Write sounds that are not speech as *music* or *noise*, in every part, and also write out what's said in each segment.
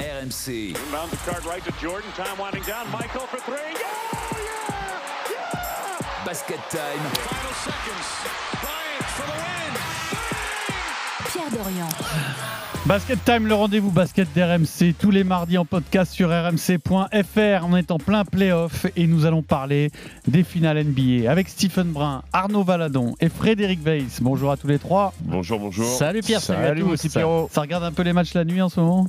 RMC. Inbound the card right to Jordan. Time winding down. Michael for three. Yeah! Yeah! Yeah! Basket time. Final seconds. Bryant for the win. Pierre Dorian. Basket Time, le rendez-vous basket d'RMC, tous les mardis en podcast sur rmc.fr. On est en plein playoff et nous allons parler des finales NBA avec Stephen Brun, Arnaud Valadon et Frédéric Weiss. Bonjour à tous les trois. Bonjour, bonjour. Salut Pierre, salut, Salut à tous. aussi, Pierrot. Ça regarde un peu les matchs la nuit en ce moment?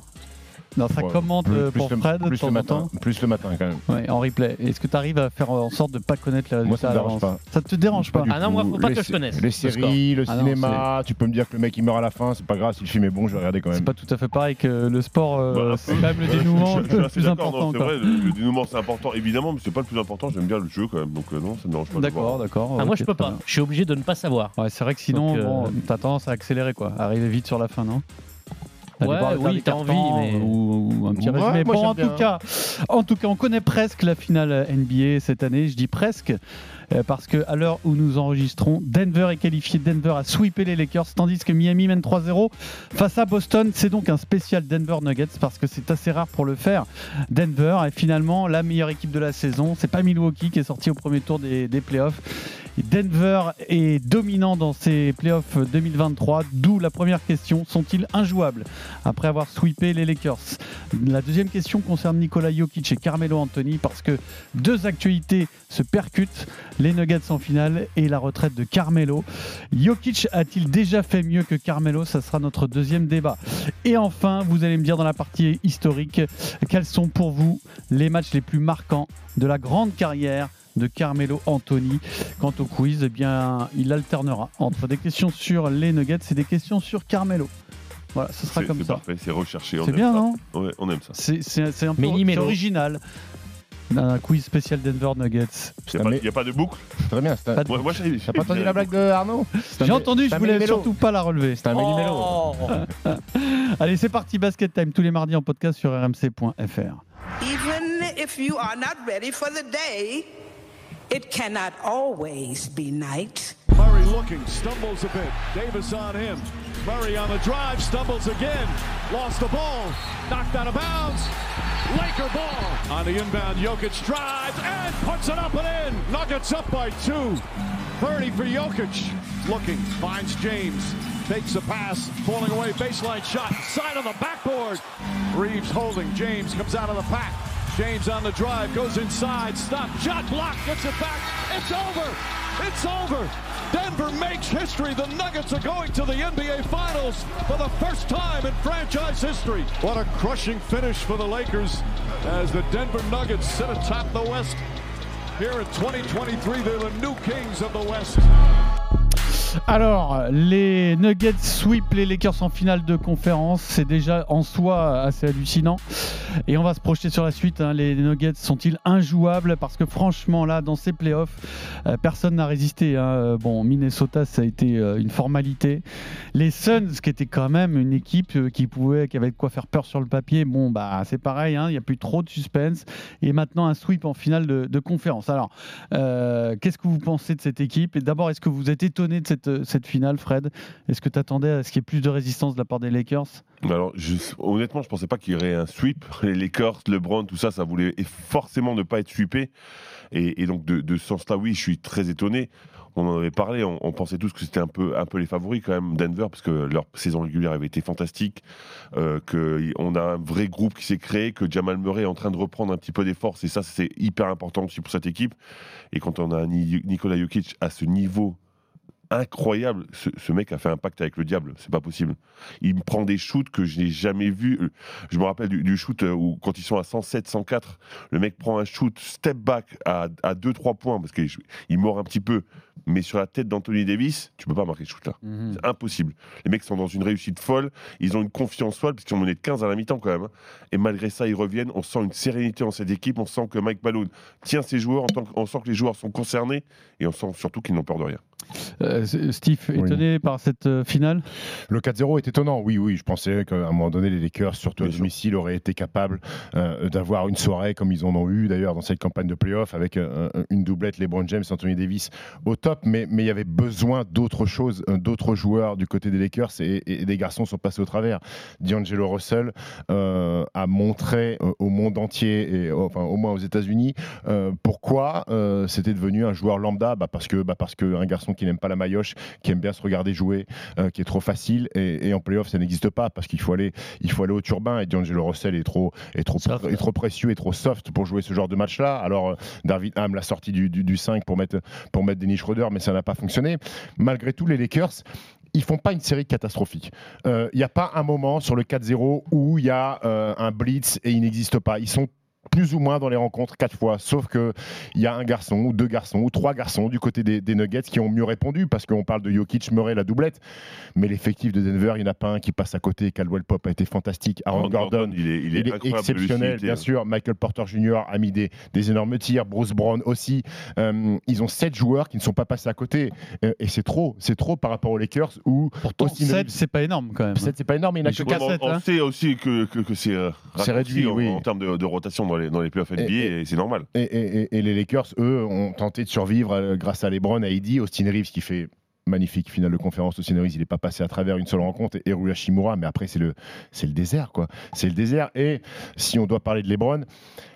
Non, ça Ouais, commente plus- euh, plus pour le- Fred de plus temps le matin, temps plus le matin quand même. Ouais, en replay. Est-ce que tu arrives à faire en sorte de ne pas connaître les Moi, résultats ça me à dérange l'avance pas. Ça te dérange pas Ah non, moi, faut pas les, que je connaisse Les le séries, le Ah non, cinéma, tu peux me dire que le mec il meurt à la fin, c'est pas grave, si le film est bon, je vais regarder quand C'est même. pas tout à fait pareil que le sport, euh, Bah, c'est quand même le dénouement Je- je suis le assez plus d'accord, important. non, C'est vrai, le, le dénouement c'est important évidemment, mais c'est pas le plus important. J'aime bien le jeu quand même, donc euh, non, ça me dérange pas. D'accord, d'accord. Ah, moi, je peux pas. Je suis obligé de ne pas savoir. Ouais, c'est vrai que sinon, t'as tendance à accélérer, quoi. Arriver vite sur la fin, non? Ouais, voir oui, t'as envie, mais- ou, ou un petit Ouais, résumé. Bon, en tout cas, en tout cas, on connaît presque la finale NBA cette année. Je dis presque euh, parce que à l'heure où nous enregistrons, Denver est qualifié. Denver a sweepé les Lakers, tandis que Miami mène 3-0 face à Boston. C'est donc un spécial Denver Nuggets parce que c'est assez rare pour le faire. Denver est finalement la meilleure équipe de la saison. C'est pas Milwaukee qui est sorti au premier tour des, des playoffs. Denver est dominant dans ces playoffs 2023, d'où la première question sont-ils injouables après avoir sweepé les Lakers? La deuxième question concerne Nikola Jokic et Carmelo Anthony parce que deux actualités se percutent les Nuggets en finale et la retraite de Carmelo. Jokic a-t-il déjà fait mieux que Carmelo? Ça sera notre deuxième débat. Et enfin, vous allez me dire dans la partie historique quels sont pour vous les matchs les plus marquants de la grande carrière de Carmelo Anthony. Quant au quiz, eh bien, il alternera entre des questions sur les Nuggets et des questions sur Carmelo. Voilà, ce sera C'est comme c'est ça. parfait, c'est recherché. C'est bien, ça. non Ouais, on aime ça. C'est un peu original. Un quiz spécial Denver Nuggets. Il n'y a, pas de boucle. Très bien, un- Moi, moi, T'as pas entendu la blague de Arnaud *laughs* J'ai entendu, je voulais surtout pas la relever. C'est un méli-mélo. Oh *laughs* Allez, c'est parti, Basket Time, tous les mardis en podcast sur rmc.fr. Even if you are not ready for the day, it cannot always be night. Murray looking, stumbles a bit. Davis on him. Murray on the drive, stumbles again. Lost the ball. Knocked out of bounds. Laker ball. On the inbound, Jokic drives and puts it up and in. Nuggets up by two. Purdy for Jokic. Looking, finds James. Takes a pass, falling away, baseline shot, side of the backboard. Reeves holding, James comes out of the pack. James on the drive, goes inside, stop, shot block, gets it back. It's over. It's over. Denver makes history. The Nuggets are going to the NBA Finals for the first time in franchise history. What a crushing finish for the Lakers as the Denver Nuggets sit atop the West. Here in 2023, they're the new kings of the West. Alors, les Nuggets sweep les Lakers en finale de conférence. C'est déjà en soi assez hallucinant. Et on va se projeter sur la suite. hein. Les Nuggets sont-ils injouables? Parce que franchement, là, dans ces playoffs, euh, personne n'a résisté. hein. Euh, Bon, Minnesota, ça a été euh, une formalité. Les Suns, qui était quand même une équipe qui pouvait, qui avait quoi faire peur sur le papier. Bon, bah, c'est pareil. hein. Il n'y a plus trop de suspense. Et maintenant, un sweep en finale de, conférence. Alors, qu'est-ce que vous pensez de cette équipe? Et d'abord, est-ce que vous êtes étonné de cette, cette finale, Fred Est-ce que tu attendais à ce qu'il y ait plus de résistance de la part des Lakers? Alors, je- honnêtement, je pensais pas qu'il y aurait un sweep. *laughs* Les Lakers, LeBron, tout ça, ça voulait forcément ne pas être sweepé. Et, donc, de, de ce sens-là, oui, je suis très étonné. On en avait parlé, on, pensait tous que c'était un peu, les favoris quand même, Denver, parce que leur saison régulière avait été fantastique, euh, qu'on a un vrai groupe qui s'est créé, que Jamal Murray est en train de reprendre un petit peu des forces, et ça, c'est hyper important aussi pour cette équipe. Et quand on a Ni- Nikola Jokic à ce niveau incroyable, ce, ce mec a fait un pacte avec le diable, c'est pas possible. Il me prend des shoots que je n'ai jamais vus. Je me rappelle du, du shoot euh, où, quand ils sont à 107, 104, le mec prend un shoot step back à, à 2-3 points, parce qu'il il mord un petit peu, mais sur la tête d'Anthony Davis, tu peux pas marquer ce shoot-là. C'est impossible. Les mecs sont dans une réussite folle, ils ont une confiance folle, parce qu'ils ont mené de 15 à la mi-temps quand même. hein. Et malgré ça, ils reviennent. On sent une sérénité en cette équipe, on sent que Mike Malone tient ses joueurs, on sent que les joueurs sont concernés, et on sent surtout qu'ils n'ont peur de rien. Euh, Steve, étonné par cette euh, finale Le 4-0 est étonnant, oui, oui. Je pensais qu'à un moment donné, les Lakers, surtout à domicile, auraient été capables euh, d'avoir une soirée comme ils en ont eu d'ailleurs dans cette campagne de playoff avec euh, une doublette LeBron James, Anthony Davis au top. Mais mais il y avait besoin d'autres choses, d'autres joueurs du côté des Lakers et, et des garçons sont passés au travers. D'Angelo Russell a, euh, au monde entier, et enfin au moins aux États-Unis, pourquoi c'était devenu un joueur lambda? Bah parce que bah parce qu'un garçon qui n'aime pas la maillotche, qui aime bien se regarder jouer, qui est trop facile, et, et en playoff ça n'existe pas parce qu'il faut aller il faut aller au turbin et D'Angelo Russell est trop est trop est trop précieux et trop soft pour jouer ce genre de match-là. Alors David Ham l'a sorti du, du, du, 5 pour mettre pour mettre Dennis Schroeder, mais ça n'a pas fonctionné. Malgré tout, les Lakers ils font pas une série catastrophique. Il euh, n'y a pas un moment sur le 4-0 où il y a euh, un blitz et il n'existe pas. Ils sont plus ou moins dans les rencontres quatre fois. Sauf qu'il y a un garçon, ou deux garçons, ou trois garçons du côté des, Nuggets qui ont mieux répondu parce qu'on parle de Jokic, Murray, la doublette. Mais l'effectif de Denver, il n'y en a pas un qui passe à côté. Caldwell Pop a été fantastique. Aaron Gordon, il est, exceptionnel, bien sûr. Michael Porter Jr. a mis des, énormes tirs. Bruce Brown aussi. Euh, ils ont sept joueurs qui ne sont pas passés à côté. Euh, et c'est trop. C'est trop par rapport aux Lakers où. Pourtant, 7, c'est pas énorme quand même. 7, c'est pas énorme. Il n'y en a que 4. On, sait aussi que, c'est euh, réduit en, en, termes de, de rotation dans les, dans les playoffs NBA et, c'est normal. Et, les Lakers, eux, ont tenté de survivre euh, grâce à LeBron, à Eddie, Austin Reeves qui fait magnifique finale de conférence Austin Reeves, il n'est pas passé à travers une seule rencontre et Rui Hashimura, mais après c'est le c'est le désert quoi. C'est le désert et si on doit parler de LeBron,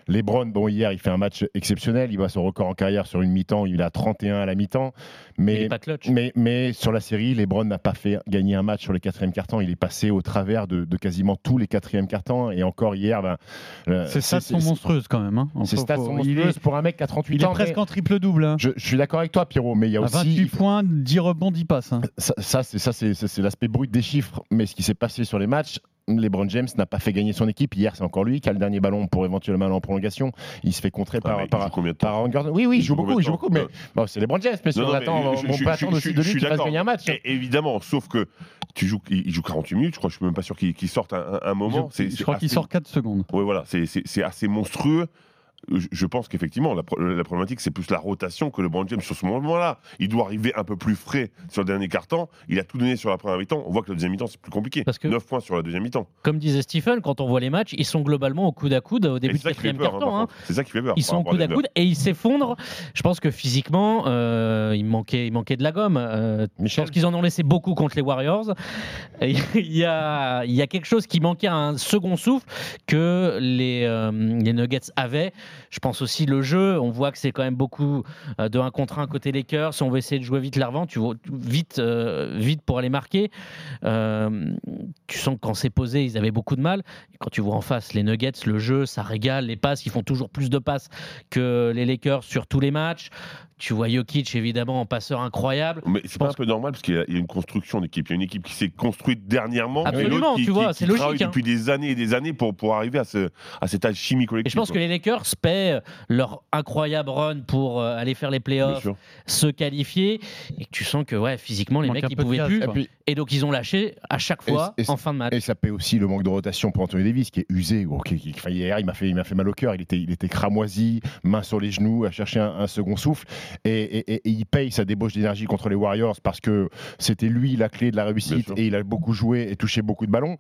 LeBron, bon, hier, il fait un match exceptionnel. Il bat son record en carrière sur une mi-temps. Il a 31 à la mi-temps. Mais, mais, mais, sur la série, LeBron n'a pas fait gagner un match sur les quatrièmes cartons. Il est passé au travers de, quasiment tous les quatrièmes cartons. Et encore hier, ben, ces stats sont monstrueuses quand même. Hein. Ces stats sont monstrueuses pour un mec qui a 38 ans. Il est presque en triple-double. Hein. Je, suis d'accord avec toi, Pierrot. Mais il y a aussi. 28 points, 10 rebonds, 10 passes. Hein. Ça, c'est l'aspect brut des chiffres. Mais ce qui s'est passé sur les matchs, LeBron James n'a pas fait gagner son équipe. Hier, c'est encore lui qui a le dernier ballon pour éventuellement aller en prolongation. Il se fait contrer par, par, par Oui, oui, il joue beaucoup, il joue beaucoup. Mais bon, c'est LeBron James. Mais si on attend, on peut attendre aussi de lui qu'il fasse gagner un match. évidemment, sauf que tu joues, il joue 48 minutes. Je crois, je suis même pas sûr qu'il sorte un, moment. Je, crois qu'il sort 4 secondes. Oui, voilà, c'est assez monstrueux je pense qu'effectivement, la, problématique, c'est plus la rotation que le Brand James sur ce moment-là. Il doit arriver un peu plus frais sur le dernier quart-temps. Il a tout donné sur la première mi-temps. On voit que le deuxième mi-temps, c'est plus compliqué. Parce que 9 points sur la deuxième mi-temps. Comme disait Stephen, quand on voit les matchs, ils sont globalement au coude à coude au début du quatrième hein, quart-temps. Hein. C'est ça qui fait peur. Ils sont au coude à coude et ils s'effondrent. Je pense que physiquement, euh, il, manquait, il manquait de la gomme. Euh, je pense qu'ils en ont laissé beaucoup contre les Warriors. *laughs* il, y a, il y a quelque chose qui manquait à un second souffle que les, euh, les Nuggets avaient. Je pense aussi le jeu, on voit que c'est quand même beaucoup euh, de 1 contre 1 côté Lakers. Si on veut essayer de jouer vite l'avant, tu vois, vite, euh, vite pour aller marquer. Euh, tu sens que quand c'est posé, ils avaient beaucoup de mal. Et quand tu vois en face les Nuggets, le jeu, ça régale. Les passes, ils font toujours plus de passes que les Lakers sur tous les matchs. Tu vois Jokic évidemment en passeur incroyable. Mais c'est pas un peu normal parce qu'il y, a une construction d'équipe. Il y a une équipe qui s'est construite dernièrement. Absolument, tu vois, c'est logique. Hein. Depuis des années et des années pour, pour arriver à, ce, à cette alchimie collective. Et je pense que les Lakers paient leur incroyable run pour euh, aller faire les playoffs, se qualifier. Et tu sens que ouais, physiquement, les mecs, ils pouvaient plus. Et, donc, ils ont lâché à chaque fois en fin de match. Et ça paie aussi le manque de rotation pour Anthony Davis qui est usé. hier, il m'a fait, fait mal au cœur. Il était, il était cramoisi, main sur les genoux, à chercher un second souffle et, il paye sa débauche d'énergie contre les Warriors parce que c'était lui la clé de la réussite et il a beaucoup joué et touché beaucoup de ballons.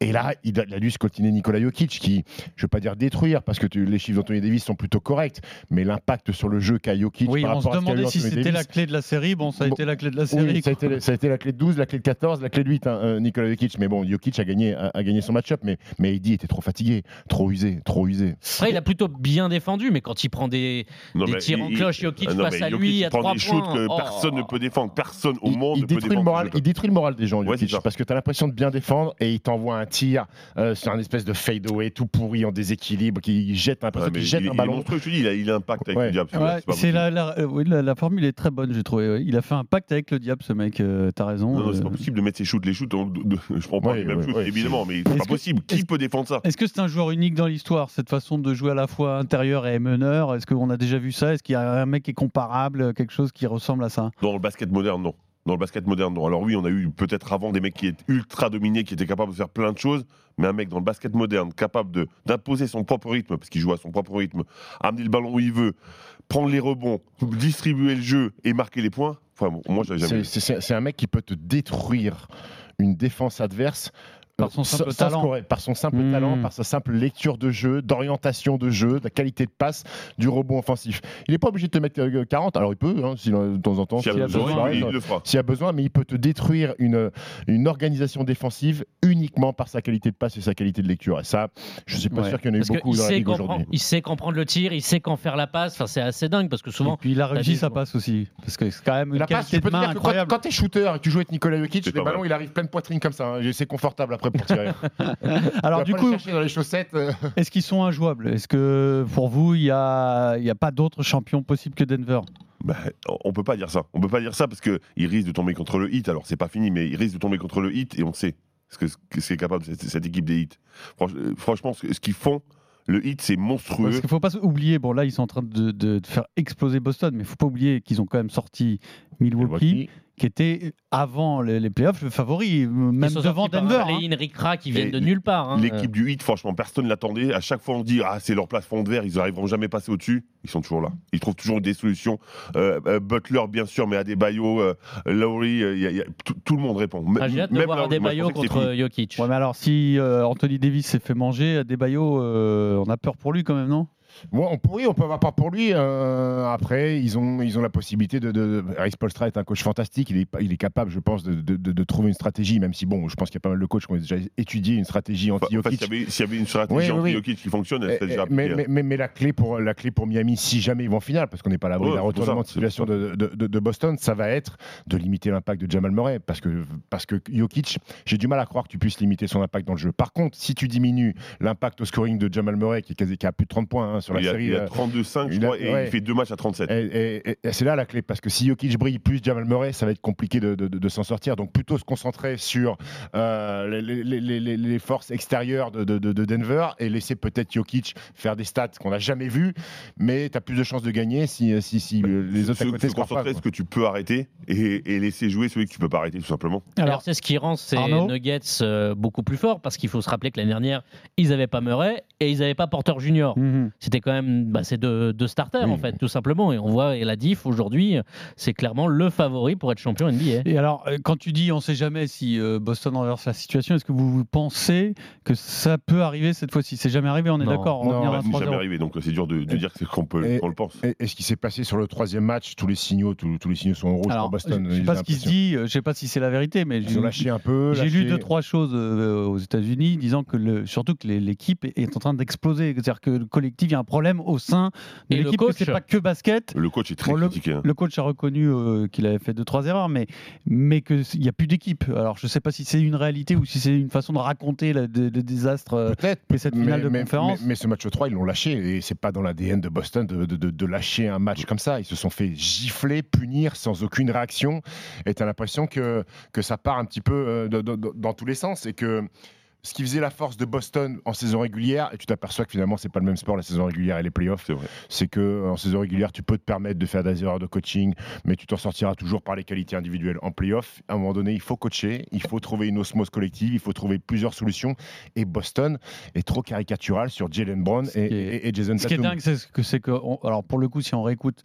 Et là, il a, dû scotiner Nikola Jokic qui, je ne veux pas dire détruire parce que les chiffres d'Anthony Davis sont plutôt corrects, mais l'impact sur le jeu qu'a Jokic. Oui, on se demandait si c'était la clé de la série. Bon, ça a été la clé de la série. ça, a été, ça, a été, la clé de 12, la clé de 14, la clé de 8, hein, euh, Nikola Jokic. Mais bon, Jokic a gagné, a, gagné son match-up, mais, mais Eddie était trop fatigué, trop usé, trop usé. Après, il a plutôt bien défendu, mais quand il prend des, des tirs en cloche, Jokic face à lui, à trois que oh. personne ne peut défendre. Personne au monde il ne peut défendre. Le moral, il détruit le moral des gens, parce que tu as l'impression de bien défendre et il t'envoie un tir euh, sur un espèce de fade-away tout pourri en déséquilibre qui jette, un, jette un ballon. je dis, il a, il a un pacte avec le diable. c'est la, la, oui, la, formule est très bonne, j'ai trouvé. Il a fait un pacte avec le diable, ce mec. Euh, T'as raison. Non, non c'est pas euh. possible de mettre ses shoots. Les shoots, *laughs* je prends pas les mêmes shoots, évidemment, mais c'est pas possible. Qui peut défendre ça? Est-ce que c'est un joueur unique dans l'histoire, cette façon de jouer à la fois intérieur et meneur? Est-ce qu'on a déjà vu ça? Est-ce qu'il y a un mec qui est comparable, quelque chose qui ressemble à ça dans le basket moderne, non. Dans le basket moderne, non. Alors oui, on a eu peut-être avant des mecs qui étaient ultra dominés, qui étaient capables de faire plein de choses, mais un mec dans le basket moderne, capable d'imposer son propre rythme, parce qu'il joue à son propre rythme, amener le ballon où il veut, prendre les rebonds, distribuer le jeu et marquer les points. Enfin, moi, jamais. C'est un mec qui peut te détruire une défense adverse Par son simple sans talent. scorer, par son simple Mmh. talent, par sa simple lecture de jeu, d'orientation de jeu, de la qualité de passe, du rebond offensif. Il n'est pas obligé de te mettre euh, 40, alors il peut, hein, de temps en temps. S'il y a besoin, besoin, il, euh, il le fera. s'il y a besoin, mais il peut te détruire une, une organisation défensive uniquement par sa qualité de passe et sa qualité de lecture. Et ça, je suis pas Ouais. sûr qu'il y en ait eu beaucoup dans la ligue aujourd'hui. il sait quand prendre le tir, il sait quand faire la passe. Enfin, c'est assez dingue parce que Et souvent, puis il a réussi sa passe aussi. Parce que c'est quand même une La passe, qualité de main quand, incroyable. quand t'es shooter et que tu joues avec Nikola Jokic, les ballons, il arrive pleine poitrine comme ça. hein. C'est confortable après pour tirer. *laughs* Alors du coup, dans les chaussettes. euh. est-ce qu'ils sont injouables? Est-ce que pour vous, il n'y a, il y a pas d'autres champions possibles que Denver? Bah, on peut pas dire ça. On peut pas dire ça parce que il risque de tomber contre le hit. Alors c'est pas fini, mais il risque de tomber contre le hit et on sait ce que ce qu'est capable cette, cette équipe des hits. Franch- euh, franchement, ce, qu'ils font, le hit, c'est monstrueux. Parce qu'il ne faut pas oublier, bon là ils sont en train de, de- de faire exploser Boston, mais il ne faut pas oublier qu'ils ont quand même sorti Milwaukee, Milwaukee. Qui était avant les, les playoffs le favori, même ils sont devant Denver. hein. play-in ric-rac qui viennent Et de nulle part. hein. L'équipe du hit, franchement, personne ne l'attendait. À chaque fois, on dit ah c'est leur place fond de verre, ils arriveront jamais à passer au-dessus. Ils sont toujours là. Ils trouvent toujours des solutions. Euh, euh, Butler, bien sûr, mais Adebayo, euh, Lowry, euh, y a- y a- tout, le monde répond. Ah, J'ai hâte de Même voir Adebayo contre. Jokic. Ouais, mais alors si euh, Anthony Davis s'est fait manger, Debayo, euh, on a peur pour lui quand même, non? Ouais, on, oui, on peut avoir peur pour lui. euh, après, ils ont, ils ont la possibilité de. de, Harry Spoelstra est un coach fantastique. Il est, il est capable, je pense, de, de- de- trouver une stratégie, même si, bon, je pense qu'il y a pas mal de coachs qui ont déjà étudié une stratégie enfin, anti-Jokic. s'il y avait- s'il y avait une stratégie Oui, anti oui. Jokic qui fonctionne, elle Eh, serait eh, déjà mais, mais, mais- mais la, clé pour, la clé pour Miami, si jamais ils vont en finale, parce qu'on n'est pas à l'abri Ouais, pour retournement de situation de Boston, ça va être de limiter l'impact de Jamal Murray. Parce que, parce que Jokic, j'ai du mal à croire que tu puisses limiter son impact dans le jeu. Par contre, si tu diminues l'impact au scoring de Jamal Murray, qui, est quasi- qui a plus de 30 points hein, sur la il, a, série. il a euh, 32-5, je il a- crois, et ouais. il fait deux matchs à 37. et, et- et- et c'est là la clé, parce que si Jokic brille plus Jamal Murray, ça va être compliqué de, de- de- de s'en sortir. Donc plutôt se concentrer sur euh, les, les- les- les- les forces extérieures de, de- de- de Denver et laisser peut-être Jokic faire des stats qu'on n'a jamais vues, mais tu as plus de chances de gagner si, si, si euh, les autres se, à côté se se croient pas, concentrer quoi. ce que tu peux arrêter et, et laisser jouer celui que tu peux pas arrêter, tout simplement. Alors, c'est ce qui rend ces Arnaud Nuggets euh, beaucoup plus forts parce qu'il faut se rappeler que l'année dernière, ils n'avaient pas Murray et ils n'avaient pas Porter Junior. Mhm. C'était quand même bah, ces deux, deux starters Oui. en fait, tout simplement. Et on voit et la diff aujourd'hui, c'est clairement le favori pour être champion NBA. Et alors, euh, quand tu dis on ne sait jamais si euh, Boston renverse la situation, est-ce que vous pensez que ça peut arriver cette fois-ci? C'est jamais arrivé, on est d'accord Non, à C'est jamais 3-0. arrivé, donc c'est dur de, de dire que c'est qu'on peut, et- qu'on le pense. Et, et ce qui s'est passé sur le troisième match, tous les signaux, tous, tous les signaux sont en rouge Alors, pour Boston. je ne sais pas ce qui se dit, euh, je sais pas si c'est la vérité, mais Ils j'ai ont lâché un peu. J'ai lu deux trois choses euh, aux États-Unis disant que le, surtout que l'équipe est- est en train d'exploser, c'est-à-dire que le collectif, il y a un problème au sein de l'équipe, c'est pas que basket. Le coach est très Bon, le- critiqué. hein. Le coach a reconnu euh, qu'il avait fait deux trois erreurs, mais mais qu'il n'y a plus d'équipe. Alors je sais pas si c'est une réalité ou si c'est une façon de raconter le, le- le désastre. euh, Peut-être. et cette finale de mais, conférence. mais- mais ce match 3, ils l'ont lâché. Et c'est pas dans l'ADN de Boston de, de- de- de lâcher un match comme ça. Ils se sont fait gifler, punir sans aucune réaction. Et tu as l'impression que, que ça part un petit peu euh, de- de- de- dans tous les sens. Et que ce qui faisait la force de Boston en saison régulière, et tu t'aperçois que finalement, c'est pas le même sport, la saison régulière et les playoffs, C'est que en saison régulière, tu peux te permettre de faire des erreurs de coaching, mais tu t'en sortiras toujours par les qualités individuelles. En playoff, à un moment donné, il faut coacher, il faut trouver une osmose collective, il faut trouver plusieurs solutions. Et Boston est trop caricatural sur Jalen Brown et, Jason Ce qui est Tatum. dingue, c'est que, c'est que on- alors pour le coup, si on réécoute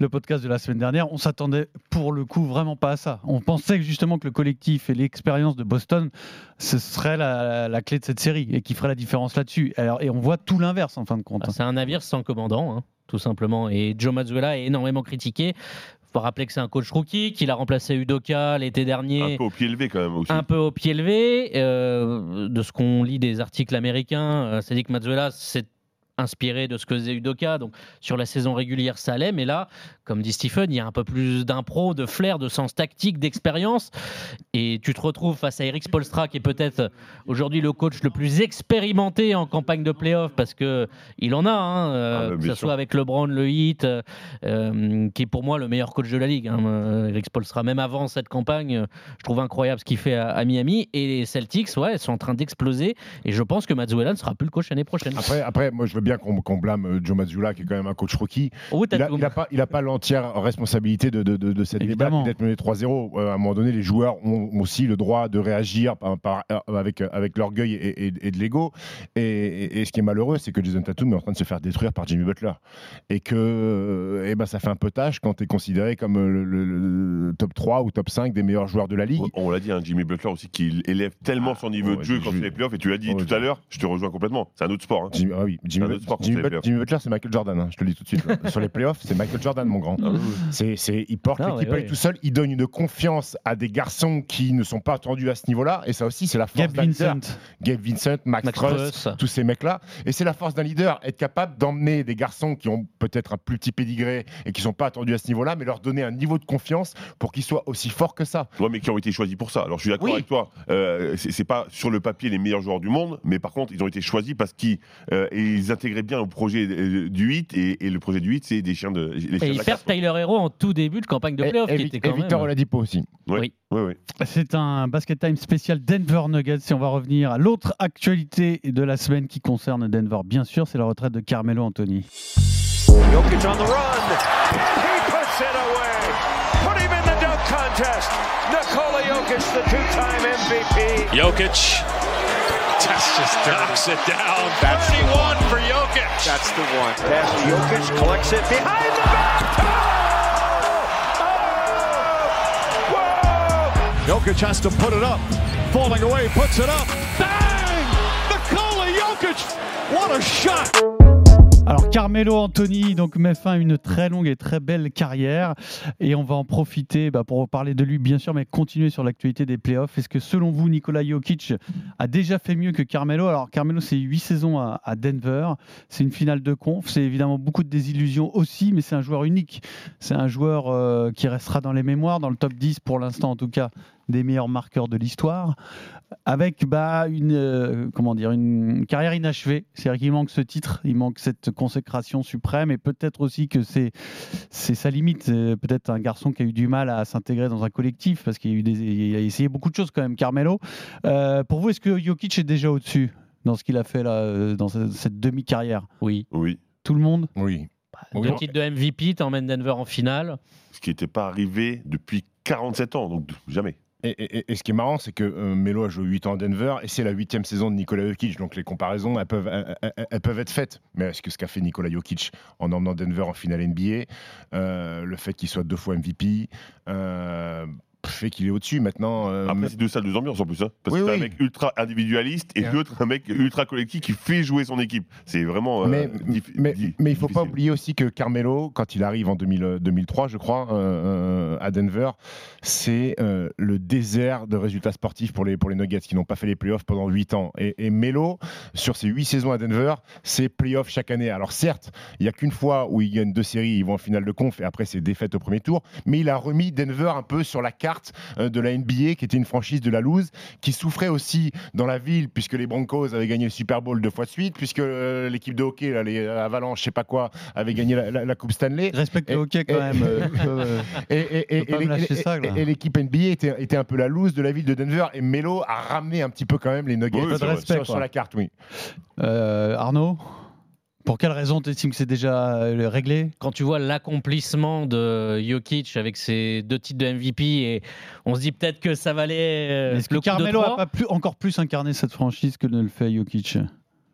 le podcast de la semaine dernière, on s'attendait pour le coup vraiment pas à ça. On pensait justement que le collectif et l'expérience de Boston, ce serait la, la clé de cette série et qui ferait la différence là-dessus. Alors, et on voit tout l'inverse en fin de compte. Ah, C'est un navire sans commandant, hein, tout simplement. Et Joe Mazzulla est énormément critiqué. faut rappeler que c'est un coach rookie, qu'il a remplacé Udoka l'été dernier. Un peu au pied levé quand même aussi. un peu au pied levé. euh, de ce qu'on lit des articles américains, euh, c'est dit que Mazzulla s'est inspiré de ce que faisait Udoka. Donc sur la saison régulière, ça allait. Mais là, comme dit Stephen, il y a un peu plus d'impro, de flair, de sens tactique, d'expérience. Et tu te retrouves face à Eric Spolstra, qui est peut-être aujourd'hui le coach le plus expérimenté en campagne de playoff, parce que il en a, hein, euh, Ah, que ce soit avec LeBron, le Heat, euh, euh, qui est pour moi le meilleur coach de la ligue. hein, Eric Spolstra, même avant cette campagne, je trouve incroyable ce qu'il fait à, à Miami. Et les Celtics, ouais, sont en train d'exploser. Et je pense que Mazzuella ne sera plus le coach l'année prochaine. Après, après, moi, je veux bien qu'on qu'on blâme euh, Joe Mazzulla, qui est quand même un coach rookie. Oh, Il n'a pas, il a pas l'entière responsabilité de, de, de, de cette débat d'être mené 3-0. Euh, à un moment donné, les joueurs ont aussi le droit de réagir par, par- euh, avec, avec l'orgueil et, et- et de l'ego. Et, et- et ce qui est malheureux, c'est que Jason Tatum est en train de se faire détruire par Jimmy Butler. Et que eh ben, ça fait un peu tâche quand tu es considéré comme le, le- le top 3 ou top 5 des meilleurs joueurs de la ligue. On l'a dit, hein, Jimmy Butler aussi, qui élève tellement son niveau ouais, de jeu quand fait les playoffs. Et tu l'as dit Ouais, tout à l'heure, je te rejoins complètement. C'est un autre sport. hein. Jimmy, ah oui, Jimmy, autre sport Jimmy But- Butler, c'est Michael Jordan, hein, je te le dis tout de suite. Sur les playoffs, c'est Michael Jordan, mon grand. Ah oui, oui. C'est, c'est- il porte l'équipe ouais, ouais. tout seul, il donne une confiance à des garçons qui ne sont pas attendus à ce niveau-là, et ça aussi, c'est la force Gabe d'un leader. Vincent. Gabe Vincent, Max, Max Truss, Truss. tous ces mecs-là. Et c'est la force d'un leader, être capable d'emmener des garçons qui ont peut-être un plus petit pédigré et qui ne sont pas attendus à ce niveau-là, mais leur donner un niveau de confiance pour qu'ils soient aussi forts que ça. Ouais, mais qui ont été choisis pour ça. Alors je suis d'accord Oui. avec toi. Euh, c'est c'est pas sur le papier les meilleurs joueurs du monde, mais par contre ils ont été choisis parce qu'ils euh, ils intégraient bien au projet euh, du 8 et, et le projet du 8 c'est des chiens de les chiens Et ils perdent. Tyler Hero en tout début de campagne de Et, playoff, et qui Vic- était et quand Victor même... Oladipo aussi. Ouais. Oui. Ouais, ouais. C'est un basket time spécial Denver Nuggets. Et on va revenir à l'autre actualité de la semaine qui concerne Denver, bien sûr, c'est la retraite de Carmelo Anthony. Jokic on the run. He puts it away. Put him in the dunk contest. Nikola Jokic, the two-time MVP. Jokic. That's just knocks it down. That's the 31 for Jokic. That's the one. Pass to Jokic, collects it behind the back. Oh! oh! Whoa! Jokic has to put it up. Falling away, puts it up. Bang! Nikola Jokic! What a shot! Alors Carmelo Anthony donc met fin à une très longue et très belle carrière et on va en profiter bah, pour parler de lui bien sûr mais continuer sur l'actualité des playoffs. Est-ce que selon vous Nikola Jokic a déjà fait mieux que Carmelo? Alors Carmelo c'est 8 saisons à, à Denver, c'est une finale de conf, c'est évidemment beaucoup de désillusions aussi mais c'est un joueur unique. C'est un joueur euh, qui restera dans les mémoires, dans le top 10 pour l'instant en tout cas des meilleurs marqueurs de l'histoire avec bah, une, euh, comment dire, une carrière inachevée. C'est-à-dire qu'il manque ce titre, il manque cette consécration suprême et peut-être aussi que c'est, c'est sa limite. C'est peut-être un garçon qui a eu du mal à s'intégrer dans un collectif parce qu'il a, eu des, il a essayé beaucoup de choses quand même, Carmelo. Euh, pour vous, est-ce que Jokic est déjà au-dessus dans ce qu'il a fait là, euh, dans cette, demi-carrière? Oui. Oui. Tout le monde? Oui. Deux titres de MVP, t'emmènes Denver en finale. Ce qui n'était pas arrivé depuis 47 ans, donc jamais. Et, ce qui est marrant, c'est que euh, Melo a joué 8 ans à Denver et c'est la huitième saison de Nikola Jokic. Donc les comparaisons, elles peuvent être faites. Mais est-ce que ce qu'a fait Nikola Jokic en emmenant Denver en finale NBA, euh, le fait qu'il soit deux fois MVP, euh, fait qu'il est au-dessus maintenant. euh, Après, c'est deux salles, deux ambiances en plus. hein. parce Oui, que t'as oui. un mec ultra individualiste et l'autre, un mec ultra collectif qui fait jouer son équipe. C'est vraiment. euh, mais, mais, mais il faut pas oublier aussi que Carmelo, quand il arrive en 2000, euh, 2003, je crois, euh, à Denver, c'est le désert de résultats sportifs pour les, pour les Nuggets qui n'ont pas fait les playoffs pendant 8 ans. Et, et Melo, sur ses 8 saisons à Denver, c'est playoffs chaque année. Alors certes, il n'y a qu'une fois où il gagne deux séries, ils vont en finale de conf et après c'est défaite au premier tour, mais il a remis Denver un peu sur la carte de la NBA, qui était une franchise de la loose, qui souffrait aussi dans la ville, puisque les Broncos avaient gagné le Super Bowl deux fois de suite, puisque euh, l'équipe de hockey, là, les Avalanche, je sais pas quoi, avait gagné la, la- la Coupe Stanley. Respecte Et- le hockey quand et- même. euh, euh, Et, l'équipe NBA était, était un peu la loose de la ville de Denver et Melo a ramené un petit peu quand même les Nuggets Oui, vrai. respect, sur, sur la carte, oui. euh, Arnaud? Pour quelle raison tu estimes que c'est déjà euh, réglé? Quand tu vois l'accomplissement de Jokic avec ses deux titres de MVP, et on se dit peut-être que ça valait euh, Est-ce que Carmelo trois. a pas plus, encore plus incarné cette franchise que ne le fait Jokic?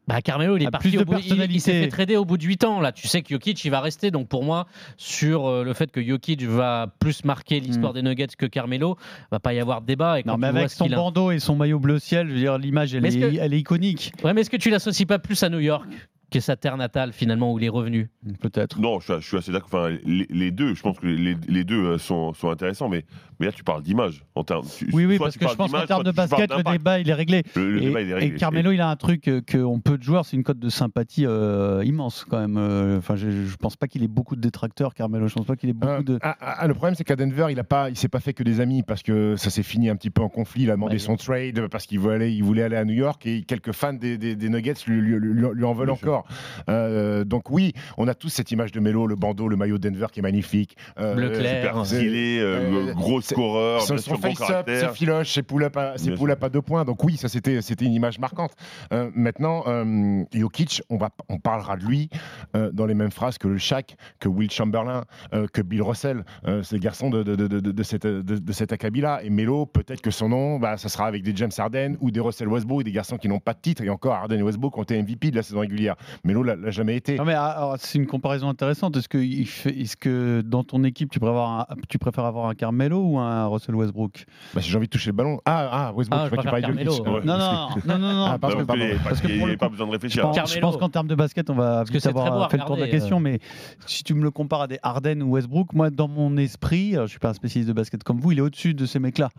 Bah, Carmelo, il est parti au bout, il- il, s'est fait trader au bout de 8 ans. Là, tu sais que Jokic, il va rester. Donc pour moi, sur euh, le fait que Jokic va plus marquer l'histoire Mm. des Nuggets que Carmelo, va pas y avoir de débat. Et quand Non, mais avec son bandeau et son maillot bleu ciel, je veux dire, l'image, elle, est- que- elle est iconique. Ouais, mais est-ce que tu l'associes pas plus à New York? Qui est sa terre natale finalement où il est revenu Peut-être. Non, je suis, je suis assez d'accord. Enfin, les, les deux, je pense que les, les deux euh, sont, sont intéressants, mais, mais là, tu parles d'image. En termes, tu- Oui, oui, parce que je pense qu'en termes de basket, le débat, il est réglé. Le, le et, débat, il est et réglé. Carmelo, il a un truc euh, qu'on peu de joueurs, c'est une cote de sympathie euh, immense quand même. Enfin, je, je pense pas qu'il ait beaucoup de détracteurs, Carmelo. Je pense pas qu'il ait beaucoup Euh, de. ah, ah, le problème, c'est qu'à Denver, il a pas, il s'est pas fait que des amis parce que ça s'est fini un petit peu en conflit. Il a demandé Ouais. son trade parce qu'il voulait aller, il voulait aller à New York et quelques fans des, des- des Nuggets lui, lui- lui- lui en veulent Bien sûr. Euh, donc oui, on a tous cette image de Melo, le bandeau, le maillot Denver qui est magnifique. Euh, clair. Super stylé, euh, Euh, gros scoreur, son, son face-up, ses filoches, ses pull-up à, pull-up à deux points. Donc oui, ça c'était c'était une image marquante. Euh, maintenant, euh, Jokic, on va on parlera de lui euh, dans les mêmes phrases que le Shaq, que Will Chamberlain, euh, que Bill Russell. Euh, les garçons de, de, de, de, de cette de, de cet acabit-là. Et Melo, peut-être que son nom, bah, ça sera avec des James Harden ou des Russell Westbrook, des garçons qui n'ont pas de titre. Et encore, Harden et Westbrook ont été MVP de la saison régulière. Melo l'a jamais été. Non mais ah, alors, c'est une comparaison intéressante. Est-ce que, que dans ton équipe tu préfères avoir un, tu préfères avoir un Carmelo ou un Russell Westbrook? Bah, si j'ai envie de toucher le ballon. Ah, ah Westbrook, Ah, je je crois de préfère Jokic. Carmelo. Ouais. Non non non non non. Ah, Non, pardon, parce Parce parce que qu'il n'y a pas besoin de réfléchir. je pense qu'en termes de basket, on va que vite c'est avoir fait le tour de la question. Mais si tu me le compares à des Harden ou Westbrook, moi, dans mon esprit, je suis pas un spécialiste de basket comme vous, il est au-dessus de ces mecs-là.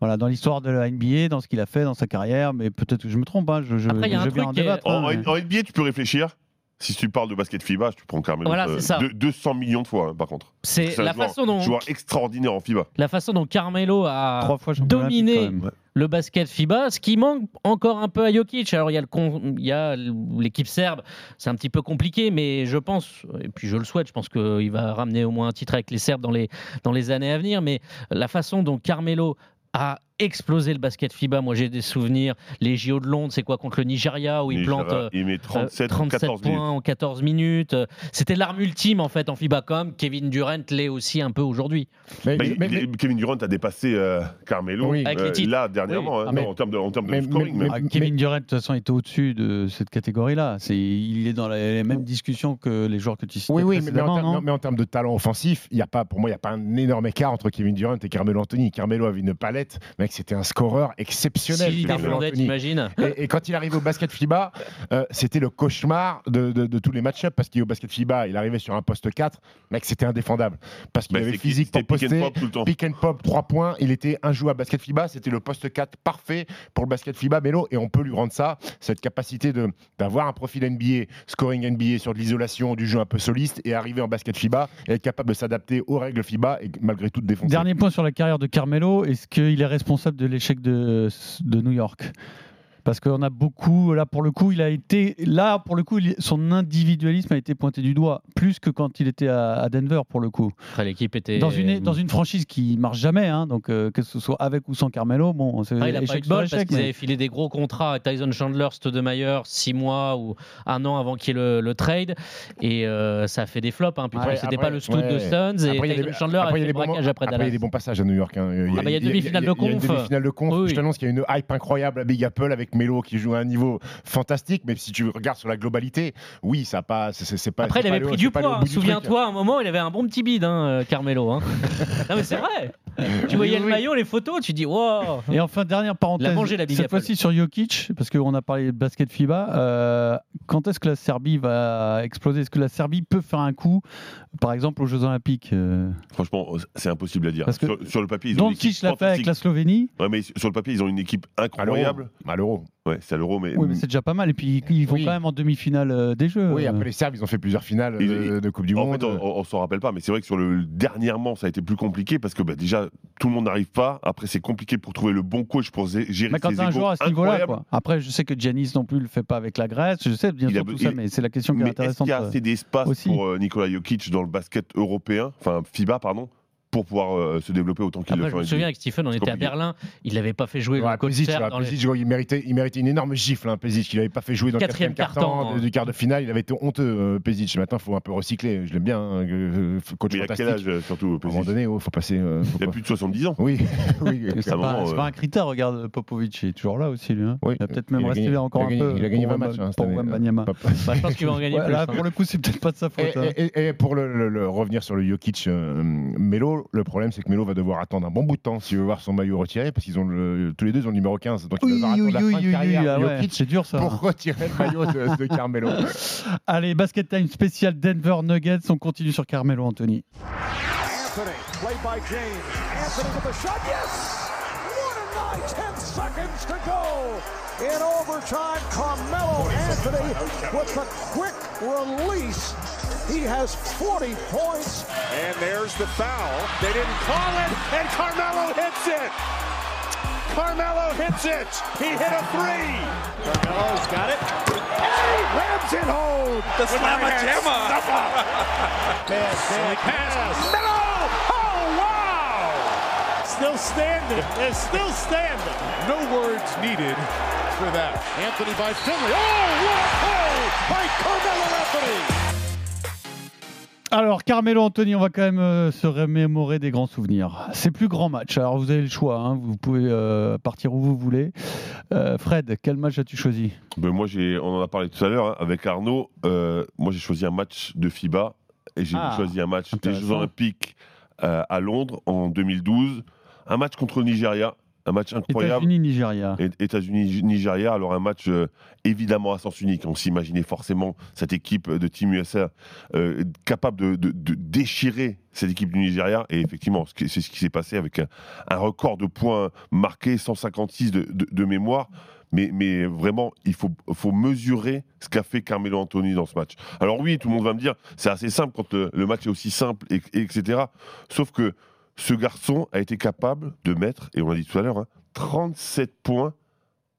Voilà, dans l'histoire de la NBA, dans ce qu'il a fait, dans sa carrière, mais peut-être que je me trompe. Hein, je, je, Après, il y a je un vais en truc qui est- débattre. En, hein, mais- en NBA, tu peux réfléchir. Si tu parles de basket FIBA, tu prends Carmelo. Voilà, euh, c'est ça. deux- 200 millions de fois, hein, par contre. C'est un la joueur- façon dont Joueur extraordinaire en FIBA. la façon dont Carmelo a Trois fois champion dominé quand même. le basket FIBA, ce qui manque encore un peu à Jokic. Alors il y a le con- il y a l'équipe serbe, c'est un petit peu compliqué, mais je pense, et puis je le souhaite, je pense qu'il va ramener au moins un titre avec les Serbes dans les dans les années à venir. Mais la façon dont Carmelo a explosé le basket FIBA, moi j'ai des souvenirs. Les JO de Londres, c'est quoi contre le Nigeria où il Nigeria, plante. euh, il met 37, ou 37 14 points minutes. en 14 minutes. Euh, C'était l'arme ultime en fait en FIBA comme Kevin Durant l'est aussi un peu aujourd'hui. Mais- Bah, Kevin Durant a dépassé euh, Carmelo Oui. Titres. là dernièrement, Oui. hein, Ah, mais- non, en termes de, en termes de mais- scoring. Ah, Kevin Durant, de toute façon, était au-dessus de cette catégorie-là. C'est, il est dans les mêmes discussions que les joueurs que tu citais Oui, oui, mais, mais en termes, non mais en termes de talent offensif, il y a pas, pour moi, il n'y a pas un énorme écart entre Kevin Durant et Carmelo Anthony. Carmelo avait une palette, mec, c'était un scoreur exceptionnel. Anthony. t'imagines Et, et quand il arrivait au basket FIBA, euh, c'était le cauchemar de, de- de tous les match-ups parce qu'au basket FIBA, il arrivait sur un poste 4, mec, c'était indéfendable. Parce qu'il Bah, avait physique pour pick and poster. pop tout le temps. Pick and pop, 3 points, il était injouable. Basket FIBA, c'était le poste 4 parfait pour le basket FIBA Melo, et on peut lui rendre ça, cette capacité de d'avoir un profil NBA, scoring NBA sur de l'isolation, du jeu un peu soliste, et arriver en basket FIBA et être capable de s'adapter aux règles FIBA et malgré tout de défoncer. Dernier point sur la carrière de Carmelo, est-ce qu'il est responsable de l'échec de, de New York Parce qu'on a beaucoup, là pour le coup, il a été, là pour le coup, il- son individualisme a été pointé du doigt, plus que quand il était à, à Denver pour le coup. Après, l'équipe était. Dans une, dans une franchise qui marche jamais, hein, donc euh, que ce soit avec ou sans Carmelo, bon, c'est Après, il a pas eu de bol échec, parce qu'ils mais- avaient filé des gros contrats à Tyson Chandler, Stoudemire, six mois ou un an avant qu'il y ait le, le trade. Et euh, ça a fait des flops. Hein. Puis Ouais, c'était après, pas le ouais. de Suns. Et Après, il y a Tyson des- Chandler après, a fait bons- après après, il y a des bons passages à New York. hein. Il Ah bah, y a demi-finale de il y a conf. demi-finale de conf. Oui, Je t'annonce qu'il y a une hype incroyable à Big Apple avec Melo qui joue à un niveau fantastique. Mais si tu regardes sur la globalité, oui, ça pas. c'est- pas. Après, il avait pris du poids. Souviens-toi, à un moment, il avait un bon petit bide, hein, euh, Carmelo. hein. *laughs* non, mais c'est vrai. *laughs* Tu voyais le oui. maillot, les photos, tu dis, wow. Et enfin, dernière parenthèse, la cette fois-ci sur Jokic, parce qu'on a parlé de basket FIBA. euh, quand est-ce que la Serbie va exploser? Est-ce que la Serbie peut faire un coup, par exemple, aux Jeux Olympiques euh, Franchement, c'est impossible à dire. Parce que Sur, sur le papier, ils ont une équipe l'a fait avec la Slovénie. Ouais, mais sur le papier, ils ont une équipe incroyable. À l'euro. Ouais, c'est à l'euro, mais, Oui, mais c'est déjà pas mal. Et puis, ils vont Oui. quand même en demi-finale euh, des Jeux. Oui, euh. après les Serbes, ils ont fait plusieurs finales Ils- de, de Coupe du en Monde. fait, on, on s'en rappelle pas, mais c'est vrai que sur le dernièrement, ça a été plus compliqué parce que bah, déjà, tout le monde n'arrive pas. Après, c'est compliqué pour trouver le bon coach pour gérer Mais quand ses un égos joueur à ce niveau-là, quoi. Après, je sais que Giannis non plus le fait pas avec la Grèce. Je sais bien sûr a- tout il- ça, mais c'est la question qui est Mais est-ce intéressante. qu'il y a assez d'espace aussi. pour euh, Nikola Jokic dans le basket européen, enfin FIBA, pardon, pour pouvoir euh, se développer autant qu'il le je fait en me souviens avec Stephen, on était à. Berlin. Il n'avait pas fait jouer Ouais, le les- il, méritait, il méritait une énorme gifle. Hein, Pezic. Il n'avait pas fait jouer dans le Quatrième de- du quart de finale. Il avait été honteux, euh, Pezic. Maintenant, il faut un peu recycler. Je l'aime bien, hein, euh, coach Mais il a quel fantastique. âge surtout À un moment Pezic donné, il faut passer. euh, faut Il a pas- plus de 70 ans. Oui, *laughs* oui. C'est pas, moment, c'est euh, pas un critère, regarde Popovic, il est toujours là aussi lui. hein. Oui. Il va peut-être même a gagné- là encore il a un gagné- peu. il a gagné pour 20 Wemba- matchs, hein, pour. Wembanyama. Bah, je pense qu'il va en gagner plus. là, hein. pour le coup, c'est peut-être pas de sa faute. Et, hein. pour revenir sur le Jokic euh, Melo, le problème c'est que Melo va devoir attendre un bon bout de temps s'il veut voir son maillot retiré parce qu'ils ont le- tous les deux ils ont le numéro 15 donc il Oui, va devoir oui, attendre la oui, fin de oui, carrière ah ouais, c'est dur ça. pour retirer le maillot de, de Carmelo. *laughs* Allez, basket time spécial Denver Nuggets. On continue sur Carmelo Anthony. Anthony, played by James. Anthony with the shot. Yes! What a night! 10 seconds to go. In overtime, Carmelo Anthony with the quick release. He has 40 points. And there's the foul. They didn't call it, and Carmelo hits it. Carmelo hits it. He hit a three. Carmelo's got it. And he rams it home. The slamma jamma. *laughs* Pass, bad pass. Melo. Oh, wow. Still standing. They're still standing. No words needed for that. Anthony by Finley. Oh, what a play by Carmelo Anthony. Alors, Carmelo Anthony, on va quand même euh, se remémorer des grands souvenirs. C'est plus grand match. Alors, vous avez le choix. hein. Vous pouvez euh, partir où vous voulez. Euh, Fred, quel match as-tu choisi? Ben, moi, j'ai, on en a parlé tout à l'heure hein, avec Arnaud. Euh, moi, j'ai choisi un match de FIBA et j'ai Ah, choisi un match des Jeux. Olympiques euh, à Londres en 2012. Un match contre le Nigeria, un match incroyable. États-Unis, Nigeria. Et- États-Unis, Nigeria, alors un match euh, évidemment à sens unique. On s'imaginait forcément cette équipe de Team USA euh, capable de, de- de déchirer cette équipe du Nigeria. Et effectivement, c'est ce qui s'est passé avec un, un record de points marqués, 156 de, de- de mémoire. Mais, mais vraiment, il faut, faut mesurer ce qu'a fait Carmelo Anthony dans ce match. Alors oui, tout le monde va me dire, c'est assez simple quand le, le match est aussi simple, et, et etc. Sauf que ce garçon a été capable de mettre, et on l'a dit tout à l'heure, hein, 37 points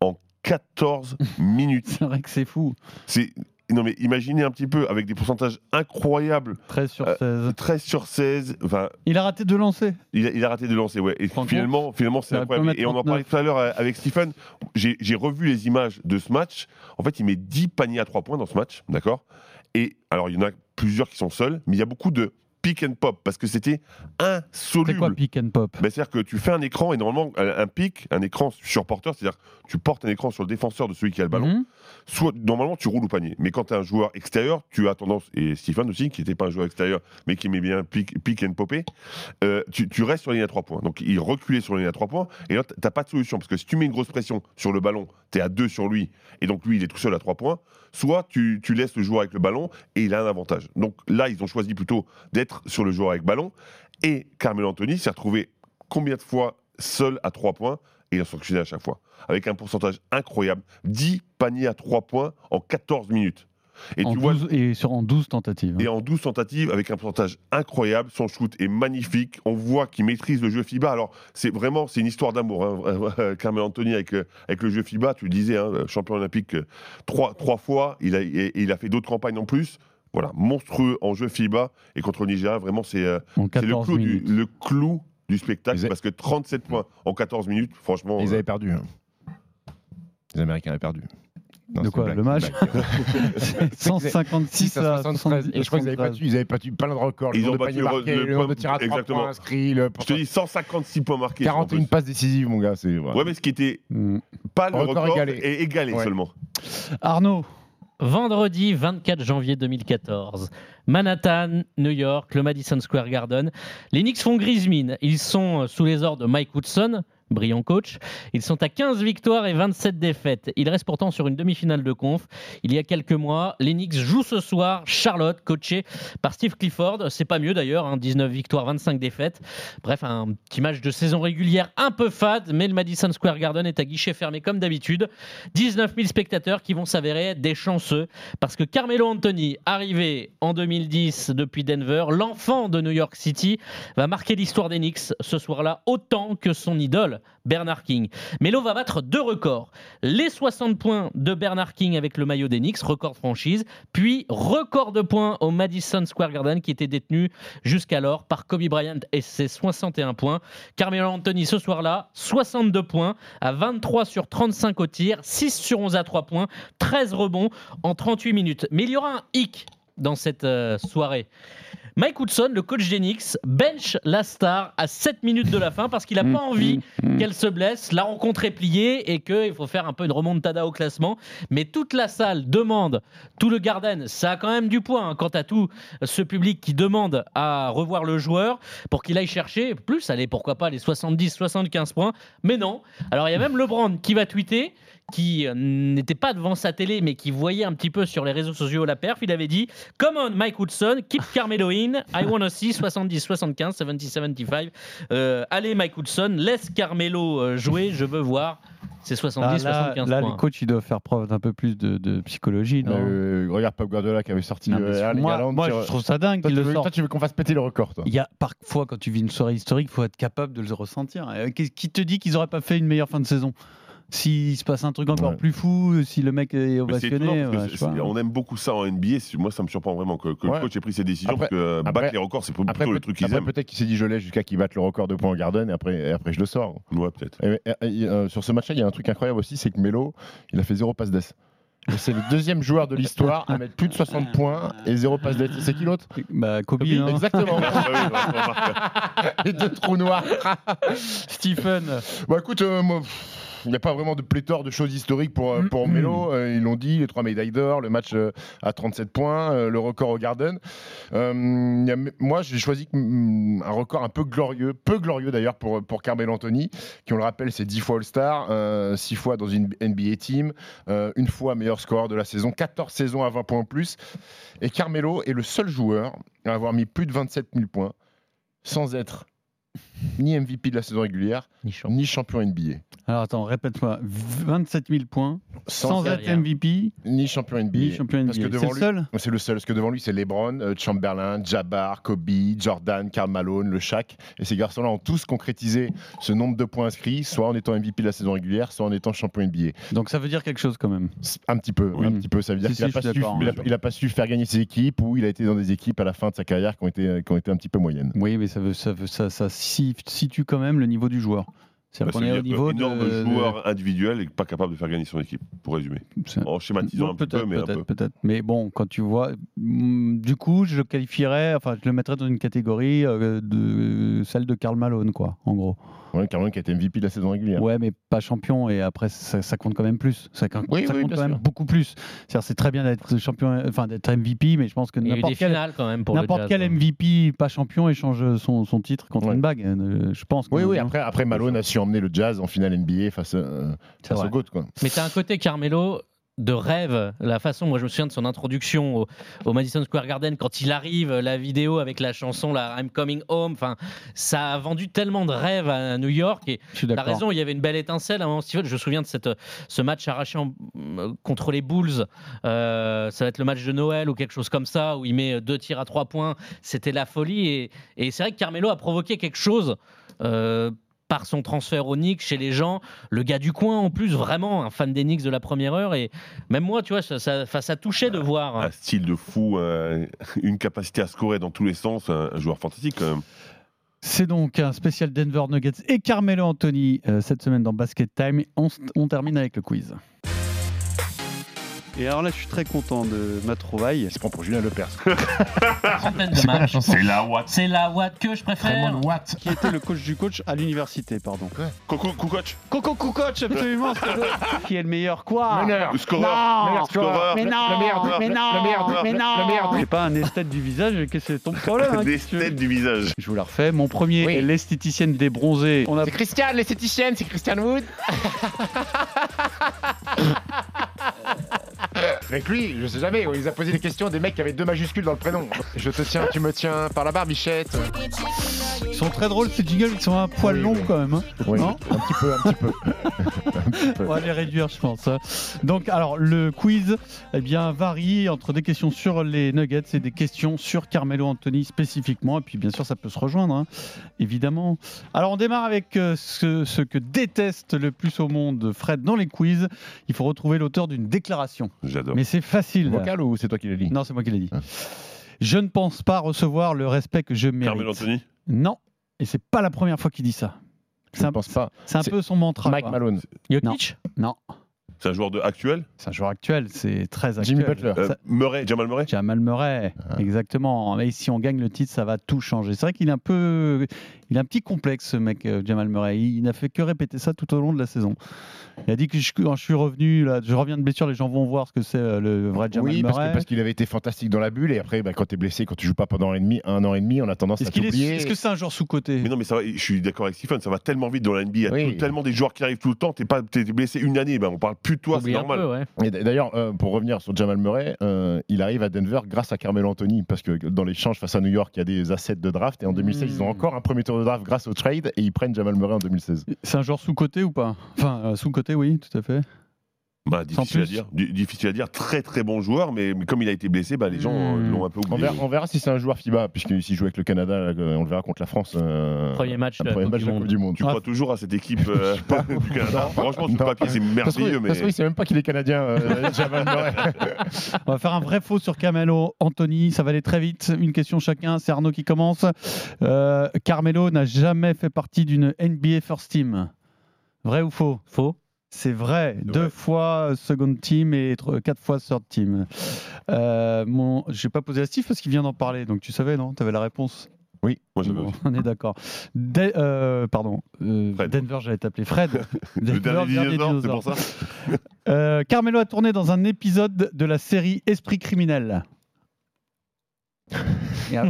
en 14 *laughs* minutes. C'est vrai que c'est fou. C'est non mais imaginez un petit peu avec des pourcentages incroyables, 13 sur Euh, 16. 13 sur 16. Enfin, Il a raté de lancer. il a, il a raté de lancer, ouais. Et finalement, finalement, c'est incroyable. Et on en 39. parlait tout à l'heure euh, avec Stephen. J'ai j'ai revu les images de ce match. En fait, il met 10 paniers à 3 points dans ce match, d'accord? Et alors, il y en a plusieurs qui sont seuls, mais il y a beaucoup de pick and pop parce que c'était C'est quoi insoluble. pick and pop? Ben, c'est-à-dire que tu fais un écran et normalement un, un pic, un écran sur porteur, c'est-à-dire tu portes un écran sur le défenseur de celui qui a le ballon. Mhm. Soit normalement tu roules au panier, mais quand tu es un joueur extérieur, tu as tendance et Stephen aussi qui n'était pas un joueur extérieur mais qui aimait bien pick, pick and popper, euh, tu, tu restes sur la ligne à 3 points. Donc il reculait sur la ligne à 3 points et là t'as pas de solution parce que si tu mets une grosse pression sur le ballon, tu es à 2 sur lui et donc lui il est tout seul à 3 points, soit tu, laisses le joueur avec le ballon et il a un avantage. Donc là ils ont choisi plutôt d'être sur le joueur avec ballon et Carmelo Anthony s'est retrouvé combien de fois seul à 3 points et il a sanctionné à chaque fois. Avec un pourcentage incroyable. 10 paniers à 3 points en 14 minutes. Et en tu vois, 12 et sur, en 12 tentatives. et en 12 tentatives, avec un pourcentage incroyable, son shoot est magnifique. On voit qu'il maîtrise le jeu FIBA. Alors, c'est vraiment, c'est une histoire d'amour. Hein. *laughs* Carmel Anthony avec, euh, avec le jeu FIBA, tu le disais, hein, champion olympique euh, trois, trois fois. Il a, et, et il a fait d'autres campagnes en plus. Voilà, monstrueux en jeu FIBA. Et contre le Nigeria, vraiment, c'est euh, le 14 clou, du, minutes. le clou du spectacle. Parce que 37 points en 14 minutes, franchement. Ils euh, avaient perdu. hein. Les Américains avaient perdu. Non, De quoi, le match c'est une blague. C'est 156 6 à 73. Et je crois qu'ils avaient 73. battu, ils avaient battu plein de records. Le Ils nombre ont de paniers battu le- marqués, le le nombre de tirs à 3 exactement. points inscrits, le je te dis 156 points marqués. en 41 plus. passes décisives, mon gars. C'est. Ouais, mais ce qui était Mm. pas le Record record, égalé. est égalé Ouais. seulement. Arnaud, Vendredi 24 janvier 2014, Manhattan, New York, le Madison Square Garden. Les Knicks font grise mine. Ils sont sous les ordres de Mike Woodson, brillant coach. Ils sont à 15 victoires et 27 défaites. Ils restent pourtant sur une demi-finale de conf. Il y a quelques mois, les Knicks jouent ce soir Charlotte, coaché par Steve Clifford. C'est pas mieux d'ailleurs, hein, 19 victoires, 25 défaites. Bref, un petit match de saison régulière un peu fade, mais le Madison Square Garden est à guichet fermé comme d'habitude. 19 000 spectateurs qui vont s'avérer des chanceux parce que Carmelo Anthony, arrivé en 2010 depuis Denver, l'enfant de New York City, va marquer l'histoire Knicks ce soir-là autant que son idole, Bernard King. Melo va battre deux records. Les 60 points de Bernard King avec le maillot des Knicks, record franchise, puis record de points au Madison Square Garden qui était détenu jusqu'alors par Kobe Bryant et ses 61 points. Carmelo Anthony ce soir-là, 62 points à 23 sur 35 au tir, 6 sur 11 à 3 points, 13 rebonds en 38 minutes. Mais il y aura un hic dans cette euh, soirée. Mike Woodson, le coach Knicks, bench la star à 7 minutes de la fin parce qu'il n'a pas envie qu'elle se blesse. La rencontre est pliée et qu'il faut faire un peu une remontada au classement. Mais toute la salle demande, tout le Garden, ça a quand même du poids hein, quant à tout ce public qui demande à revoir le joueur pour qu'il aille chercher plus, allez, pourquoi pas les 70-75 points. Mais non. Alors il y a même LeBron qui va tweeter qui euh, n'était pas devant sa télé, mais qui voyait un petit peu sur les réseaux sociaux la perf, il avait dit Come on, Mike Woodson, keep Carmelo in. I wanna see 70, 75, 70, 75. Euh, allez, Mike Woodson, laisse Carmelo euh, jouer, je veux voir. C'est 70, Ah, là, 75 là, points. les coachs, ils doivent faire preuve d'un peu plus de, de psychologie. Non Euh, regarde Pep Guardiola qui avait sorti Non, euh, moi, moi, je trouve ça dingue Toi, qu'il tu le veux, sorte. toi, tu veux qu'on fasse péter le record, toi Il y a parfois, quand tu vis une soirée historique, il faut être capable de le ressentir. Qui te dit qu'ils n'auraient pas fait une meilleure fin de saison? S'il se passe un truc encore Ouais. plus fou, si le mec est ovationné, ouais, on aime beaucoup ça en NBA. Moi, ça me surprend vraiment que, que Ouais. le coach ait pris ces décisions Après- parce que après- battre les records, c'est plutôt Après, le truc qu'ils aiment. peut-être qu'il s'est dit je l'ai jusqu'à qu'il batte le record de points en Garden et après, et après je le sors. Ouais, peut-être. Euh, sur ce match-là, il y a un truc incroyable aussi, c'est que Melo, il a fait zéro passe d'ess. C'est le deuxième joueur de *laughs* l'histoire à mettre plus de 60 points et zéro passe d'ess. C'est qui l'autre Bah, Kobe, Kobe, hein. *laughs* Exactement. Ah on remarque. *laughs* Les deux trous noirs. Stephen. Bon, écoute, euh, moi, il n'y a pas vraiment de pléthore de choses historiques pour, euh, pour Melo. Euh, ils l'ont dit, les trois médailles d'or, le match euh, à 37 points, euh, le record au Garden. Euh, il y a- moi, j'ai choisi mm, un record un peu glorieux, peu glorieux d'ailleurs pour, pour Carmelo Anthony, qui, on le rappelle, c'est 10 fois All-Star, 6 fois dans une NBA team, euh, une fois meilleur score de la saison, 14 saisons à 20 points en plus. Et Carmelo est le seul joueur à avoir mis plus de 27 000 points sans être ni MVP de la saison régulière, ni champion NBA. Alors attends, répète-moi. 27 000 points, sans, être. MVP, Ni champion NBA. ni champion NBA. C'est le seul C'est le seul. Parce que devant lui, c'est LeBron, euh, Chamberlain, Jabbar, Kobe, Jordan, Karl Malone, le Shaq. Et ces garçons-là ont tous concrétisé ce nombre de points inscrits, soit en étant MVP de la saison régulière, soit en étant champion NBA. Donc ça veut dire quelque chose quand même. Un petit peu, Oui. un petit peu. Ça veut dire Si, qu'il n'a pas, hein. pas su faire gagner ses équipes ou il a été dans des équipes à la fin de sa carrière qui ont été, qui ont été un petit peu moyennes. Oui, mais ça, veut, ça, veut, ça, ça situe quand même le niveau du joueur. Bah, C'est-à-dire qu'on est au niveau énorme de... joueur individuel et pas capable de faire gagner son équipe, pour résumer. En schématisant un petit peu, peut-être, mais un peut-être, peu. peut-être. Mais bon, quand tu vois, mm, du coup, je le qualifierais, enfin, je le mettrais dans une catégorie euh, de celle de Karl Malone, quoi, en gros. Ouais, Karl Malone qui a été MVP de la saison régulière. Ouais, mais pas champion, et après, ça, ça compte quand même plus. Ça, compte- Oui, ça oui, compte bien quand même beaucoup plus. C'est-à-dire, c'est très bien d'être champion, enfin, d'être MVP, mais je pense que n'importe quel, finales quand même pour le n'importe Jazz, quel hein. MVP pas champion échange son, son titre contre Ouais. une bague, euh, je pense. Oui, oui. Après, après Malone a su emmener le Jazz en finale NBA face, euh, face au GOAT. Quoi. Mais t'as un côté Carmelo de rêve, la façon, moi je me souviens de son introduction au, au Madison Square Garden quand il arrive, la vidéo avec la chanson là, I'm Coming Home, enfin ça a vendu tellement de rêves à New York et d'accord. raison, il y avait une belle étincelle à un moment, Steven. Je me souviens de cette, ce match arraché en- contre les Bulls. Euh, ça va être le match de Noël ou quelque chose comme ça, où il met deux tirs à trois points. C'était la folie. Et, et c'est vrai que Carmelo a provoqué quelque chose. euh, par son transfert au Knicks chez les gens, le gars du coin en plus, vraiment un fan des Knicks de la première heure et même moi, tu vois, ça, ça, ça touchait de voir. Un style de fou, euh, une capacité à scorer dans tous les sens, un, joueur fantastique quand même. C'est donc un spécial Denver Nuggets et Carmelo Anthony euh, cette semaine dans Basket Time. On termine avec le quiz. Et alors là, je suis très content de ma trouvaille. Il se prend pour Julien Lepers. *laughs* Trentaine de matchs. C'est la Watt. C'est la Watt que je préfère. Watt. Qui était le coach du coach à l'université, pardon. Coco, coach. Coco coach, absolument. c'est- *laughs* qui est le meilleur quoi Meneur. Scoreur. Meilleur scoreur. mais Le- non, le merde. mais Le- non, le merde. mais Le- non. Le merde. J'ai pas un esthète du visage, qu'est-ce que c'est ton problème hein, Des qu'est-ce que tu veux têtes du visage. Je vous la refais. Mon premier Oui. est l'esthéticienne des bronzés. On a C'est Christiane, l'esthéticienne, c'est Christian Wood. *laughs* Avec lui, je sais jamais, il nous a posé des questions des mecs qui avaient deux majuscules dans le prénom. Je te tiens, tu me tiens par la barbichette. Ils sont très drôles ces jingles, ils sont un poil Oui, longs oui. quand même. hein. Oui, Non un petit peu, *laughs* un petit peu. On va les réduire, je pense. hein. Donc, alors, le quiz eh bien, varie entre des questions sur les Nuggets et des questions sur Carmelo Anthony spécifiquement. Et puis, bien sûr, ça peut se rejoindre, hein, évidemment. Alors, on démarre avec euh, ce, ce que déteste le plus au monde Fred dans les quiz. Il faut retrouver l'auteur d'une déclaration. J'adore. Mais c'est facile. Vocal ou c'est toi qui l'as dit Non, c'est moi qui l'ai dit. Ah. Je ne pense pas recevoir le respect que je mérite. Carmelo Anthony. Non, et c'est pas la première fois qu'il dit ça. Je C'est ne un, pense pas. c'est un peu son mantra. Mike quoi. Malone. Jokic Non, C'est un joueur de actuel. c'est un joueur actuel, c'est très actuel. Jimmy Butler. Euh, Murray, Jamal Murray. Jamal Murray, Ah. exactement. Mais si on gagne le titre, ça va tout changer. C'est vrai qu'il est un peu, Il a un petit complexe, ce mec, euh, Jamal Murray. Il, il n'a fait que répéter ça tout au long de la saison. Il a dit que je- quand je suis revenu, là, je reviens de blessure, les gens vont voir ce que c'est euh, le vrai Jamal Oui, parce Murray. qu'il avait été fantastique dans la bulle et après, bah, quand tu es blessé, quand tu joues pas pendant un, et demi, un an et demi, on a tendance à est- t'oublier. est-ce que c'est un joueur sous-côté Mais non, mais ça va, je suis d'accord avec Stephen, ça va tellement vite dans la NBA. Il y a Oui. tout- tellement des joueurs qui arrivent tout le temps. T'es pas, t'es blessé une année, ben on parle plus de toi, c'est normal. ouais. D'ailleurs, euh, pour revenir sur Jamal Murray, euh, il arrive à Denver grâce à Carmelo Anthony, parce que dans l'échange face à New York, il y a des assets de draft, et en 2016, ils ont Hmm. encore un premier tour de grâce au trade, et ils prennent Jamal Murray en 2016. C'est un joueur sous-côté ou pas? Enfin, euh, sous-côté, oui, tout à fait. Bah, difficile à dire. Di- Difficile à dire. Très très bon joueur, mais, mais comme il a été blessé, bah, les gens euh, Hmm. l'ont un peu On oublié. verra, on verra si c'est un joueur FIBA, puisque s'il joue avec le Canada, euh, on le verra contre la France. euh, Premier match un de la premier Coupe match du de la Monde. Coupe du Monde. Tu crois toujours à cette équipe euh, *laughs* *laughs* du Canada Franchement, sur papier, c'est merveilleux, mais ça se trouve, il sait même pas qu'il est canadien, euh. *laughs* On va faire un vrai faux sur Carmelo Anthony. Ça va aller très vite. Une question chacun. C'est Arnaud qui commence. Euh, Carmelo n'a jamais fait partie d'une NBA First Team. Vrai ou faux? Faux. C'est vrai. Deux fois second team et tr- quatre fois third team. Euh, mon... Je n'ai pas posé à Steve parce qu'il vient d'en parler. Donc tu savais, non? Tu avais la réponse? Moi Bon, aussi. On est d'accord. De- euh, pardon. euh. Denver, j'allais t'appeler Fred. *laughs* Le dernier dinosaure, c'est pour ça Euh, Carmelo a tourné dans un épisode de la série Esprit criminel. Il a,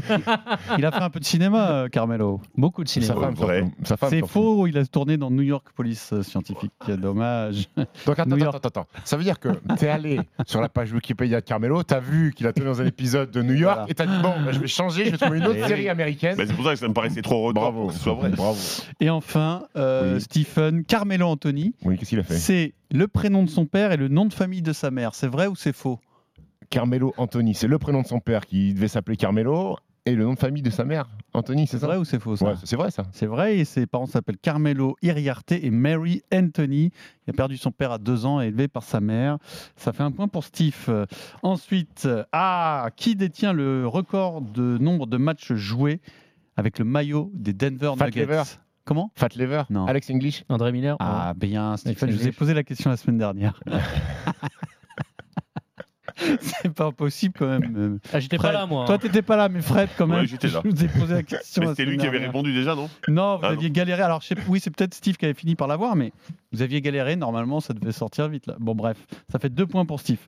il a fait un peu de cinéma, euh, Carmelo. Beaucoup de Sa cinéma. femme, vrai. surtout. Sa femme, C'est surtout. faux, il a tourné dans New York Police euh, Scientifique. Dommage. Donc attends, New attends, York. attends, attends. Ça veut dire que t'es allé sur la page Wikipédia de Carmelo, t'as vu qu'il a tourné dans un épisode de New York Voilà. et t'as dit bon, bah, je vais changer, je vais trouver une autre Et série oui. américaine. Bah, C'est pour ça que ça me paraissait trop retard Bravo, pour que ce soit vrai. Bravo. Et enfin, euh, Oui. Stephen, Carmelo Anthony, Oui, qu'est-ce qu'il a fait? C'est le prénom de son père et le nom de famille de sa mère. C'est vrai ou c'est faux? Carmelo Anthony, c'est le prénom de son père qui devait s'appeler Carmelo et le nom de famille de sa mère, Anthony, c'est C'est ça vrai ou c'est faux ça Ouais, c'est vrai ça. C'est vrai, et ses parents s'appellent Carmelo Iriarte et Mary Anthony. Il a perdu son père à deux ans, élevé par sa mère. Ça fait un point pour Steve. Ensuite, ah, qui détient le record de nombre de matchs joués avec le maillot des Denver Fat Nuggets Lever. Comment Fat Lever, Non. Alex English. André Miller Ah, bien, Stephen, je vous ai posé la question la semaine dernière. *laughs* *laughs* C'est pas possible quand même. Ah, J'étais pas là, moi. Toi, t'étais pas là, mais Fred, quand Ouais, même. j'étais là. Je vous ai posé la question. C'était lui qui avait répondu déjà, non? Non, vous Ah, aviez galéré. Alors, je sais, oui, c'est peut-être Steve qui avait fini par l'avoir, mais vous aviez galéré. Normalement, ça devait sortir vite. Là. Bon, bref, ça fait deux points pour Steve.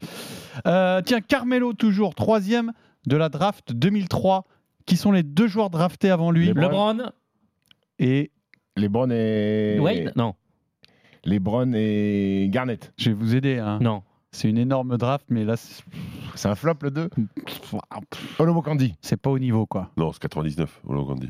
Euh, tiens, Carmelo, toujours troisième de la draft 2003. Qui sont les deux joueurs draftés avant lui? LeBron. Et Lebron et. Wade? Non. Lebron et Garnett. je vais vous aider. hein. Non. C'est une énorme draft, mais là, c'est- un flop le 2 Olomo Candy. c'est pas au niveau, quoi. Non, c'est 99, on l'a grandi.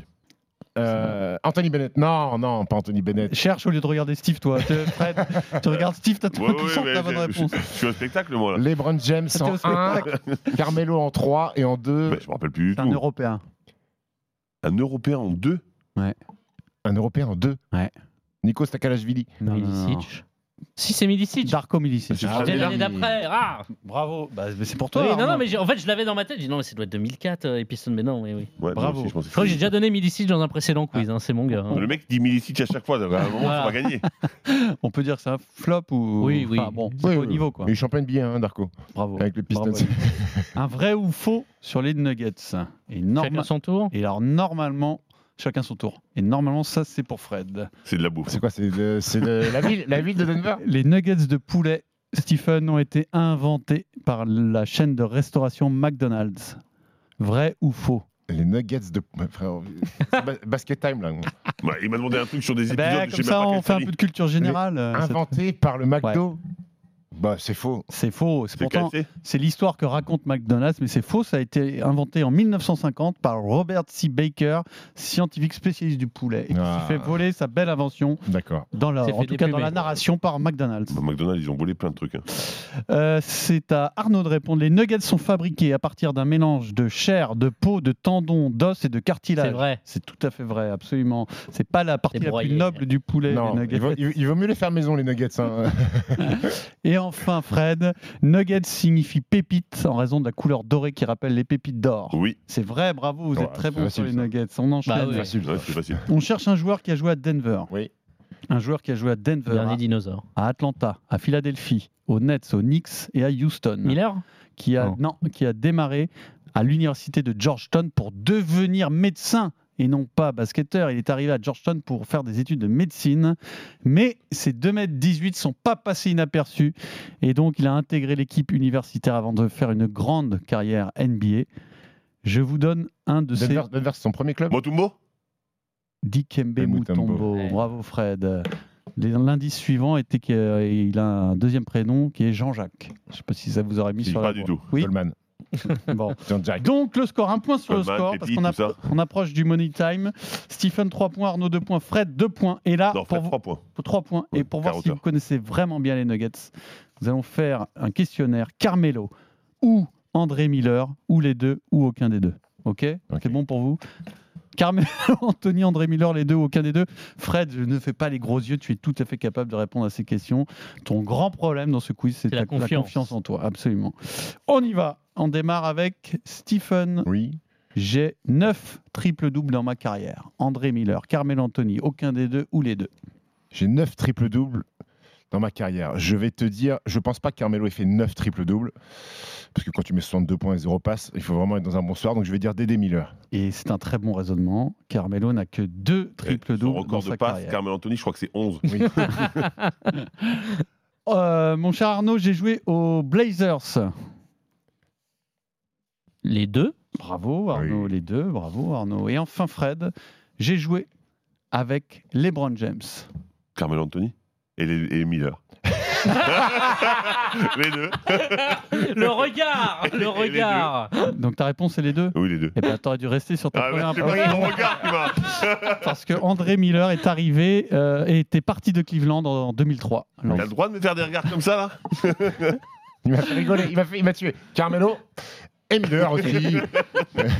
Euh, Anthony Bennett. Non, non, pas Anthony Bennett. Cherche au lieu de regarder Steve, toi. Tu- Fred, tu regardes Steve, t'as Ouais, tout ouais, mais la bonne je- réponse. Je, je suis au spectacle, moi, là. LeBron James en 1, spectacle. Carmelo en 3 et en 2. Mais je me rappelle plus du C'est un tout. Européen. Un Européen en deux? Un Européen en 2. Ouais. Nico Stakalashvili. Non, non, non. Si, c'est Milicic. Darko Milicic. C'est Ah, oui. l'année d'après. Ah Bravo. Bah, mais c'est pour toi. Oui, non, non, mais j'ai- en fait, je l'avais dans ma tête. J'ai dit non, mais ça doit être 2004, euh, Episton. Mais non, oui, oui. Ouais, moi Bravo. aussi, je crois que j'ai déjà donné Milicic dans un précédent quiz. hein, c'est mon gars. hein. Le mec dit Milicic à chaque fois, donc à un moment, Voilà. ça va gagner. *laughs* On peut dire que c'est un flop ou. Oui, oui. Enfin, bon, c'est Oui, pas au niveau, quoi. Il est champion NBA, hein, Darko. Bravo. Avec le Pistons. Bravo. *laughs* un vrai ou faux sur les Nuggets Et, norma- Chacun son tour. Et alors, normalement, chacun son tour. Et normalement, ça, c'est pour Fred. C'est de la bouffe. C'est quoi C'est de, c'est de la, ville, la ville de Denver? Les nuggets de poulet, Stephen, ont été inventés par la chaîne de restauration McDonald's. Vrai ou faux? Les Nuggets de. Ouais, frère, c'est ba- basket time là. Ouais, il m'a demandé un truc sur des épisodes. Ben, sais Comme ça, on fait un peu de culture générale. euh, Inventé par le McDo? Bah, c'est faux. C'est faux. C'est C'est pourtant, cassé c'est l'histoire que raconte McDonald's, mais c'est faux. Ça a été inventé en 1950 par Robert C. Baker, scientifique spécialiste du poulet, et qui Ah. s'est fait voler sa belle invention, D'accord. dans la, en tout cas dans la narration par McDonald's. Bah, McDonald's, ils ont volé plein de trucs. hein. Euh, c'est à Arnaud de répondre. Les nuggets sont fabriqués à partir d'un mélange de chair, de peau, de tendons, d'os et de cartilage. C'est vrai. C'est tout à fait vrai, absolument. C'est pas la partie la plus noble du poulet. Non, les nuggets. il vaut, il- il vaut mieux les faire maison, les Nuggets. hein. *laughs* *laughs* Et enfin, Fred, nuggets signifie pépite en raison de la couleur dorée qui rappelle les pépites d'or. Oui, C'est vrai, bravo, vous Ouais, êtes très bon facile, sur les ça. nuggets. On enchaîne. Bah. Facile, ouais, facile. On cherche un joueur qui a joué à Denver. Oui. Un joueur qui a joué à Denver, Dernier à, dinosaure. à Atlanta, à Philadelphie, aux Nets, aux Knicks et à Houston. Miller? Qui a, Non. non, qui a démarré à l'université de Georgetown pour devenir médecin. Et non pas basketteur. Il est arrivé à Georgetown pour faire des études de médecine, mais ses 2m18 sont pas passés inaperçus et donc il a intégré l'équipe universitaire avant de faire une grande carrière NBA. Je vous donne un de ces Denver, Denver, c'est son premier club? Motumbo? Dikembe Mutombo. Bravo Fred. L'indice suivant était qu'il a un deuxième prénom qui est Jean-Jacques. Je ne sais pas si ça vous aurait mis Si, sur pas la du voie. tout. Oui. Coleman. *laughs* Bon. Donc le score, un point sur le score, parce qu'on appro- on approche du money time. Stephen 3 points, Arnaud 2 points, Fred 2 points. Et là, Non, pour, fait vous- 3 points. pour 3 points. Et pour voir si vous connaissez vraiment bien les Nuggets, nous allons faire un questionnaire Carmelo ou André Miller, ou les deux, ou aucun des deux. Ok, Ok. C'est bon pour vous? Carmelo, *laughs* Anthony, André Miller, les deux, ou aucun des deux? Fred, ne fais pas les gros yeux, tu es tout à fait capable de répondre à ces questions. Ton grand problème dans ce quiz, c'est la confiance. en toi, absolument. On y va. On démarre avec Stephen Oui. j'ai 9 triple-doubles dans ma carrière. André Miller, Carmelo Anthony, aucun des deux ou les deux. J'ai 9 triple-doubles dans ma carrière. Je vais te dire, je pense pas que Carmelo ait fait 9 triple-doubles. Parce que quand tu mets 62 points et 0 passes, il faut vraiment être dans un bon soir. Donc je vais dire Dédé Miller. Et c'est un très bon raisonnement. Carmelo n'a que deux Son triple-doubles dans record de sa passe, carrière. Carmel Anthony, je crois que c'est 11. Oui. *laughs* Euh, mon cher Arnaud, j'ai joué aux Blazers. Les deux Bravo Arnaud, Oui. les deux, bravo Arnaud. Et enfin Fred, j'ai joué avec LeBron James. Carmel Anthony et les, et Miller. *laughs* les deux. Le regard Le Et regard Donc ta réponse est les deux? Oui, les deux. Eh bien, t'aurais dû rester sur ta Ah, première c'est regard m'a. *laughs* Parce que André Miller est arrivé euh, et était parti de Cleveland en 2003. Alors, T'as le droit de me faire des regards comme ça, là? *laughs* Il m'a fait rigoler, il m'a fait- il m'a tué. Carmelo? Et Miller *laughs* aussi.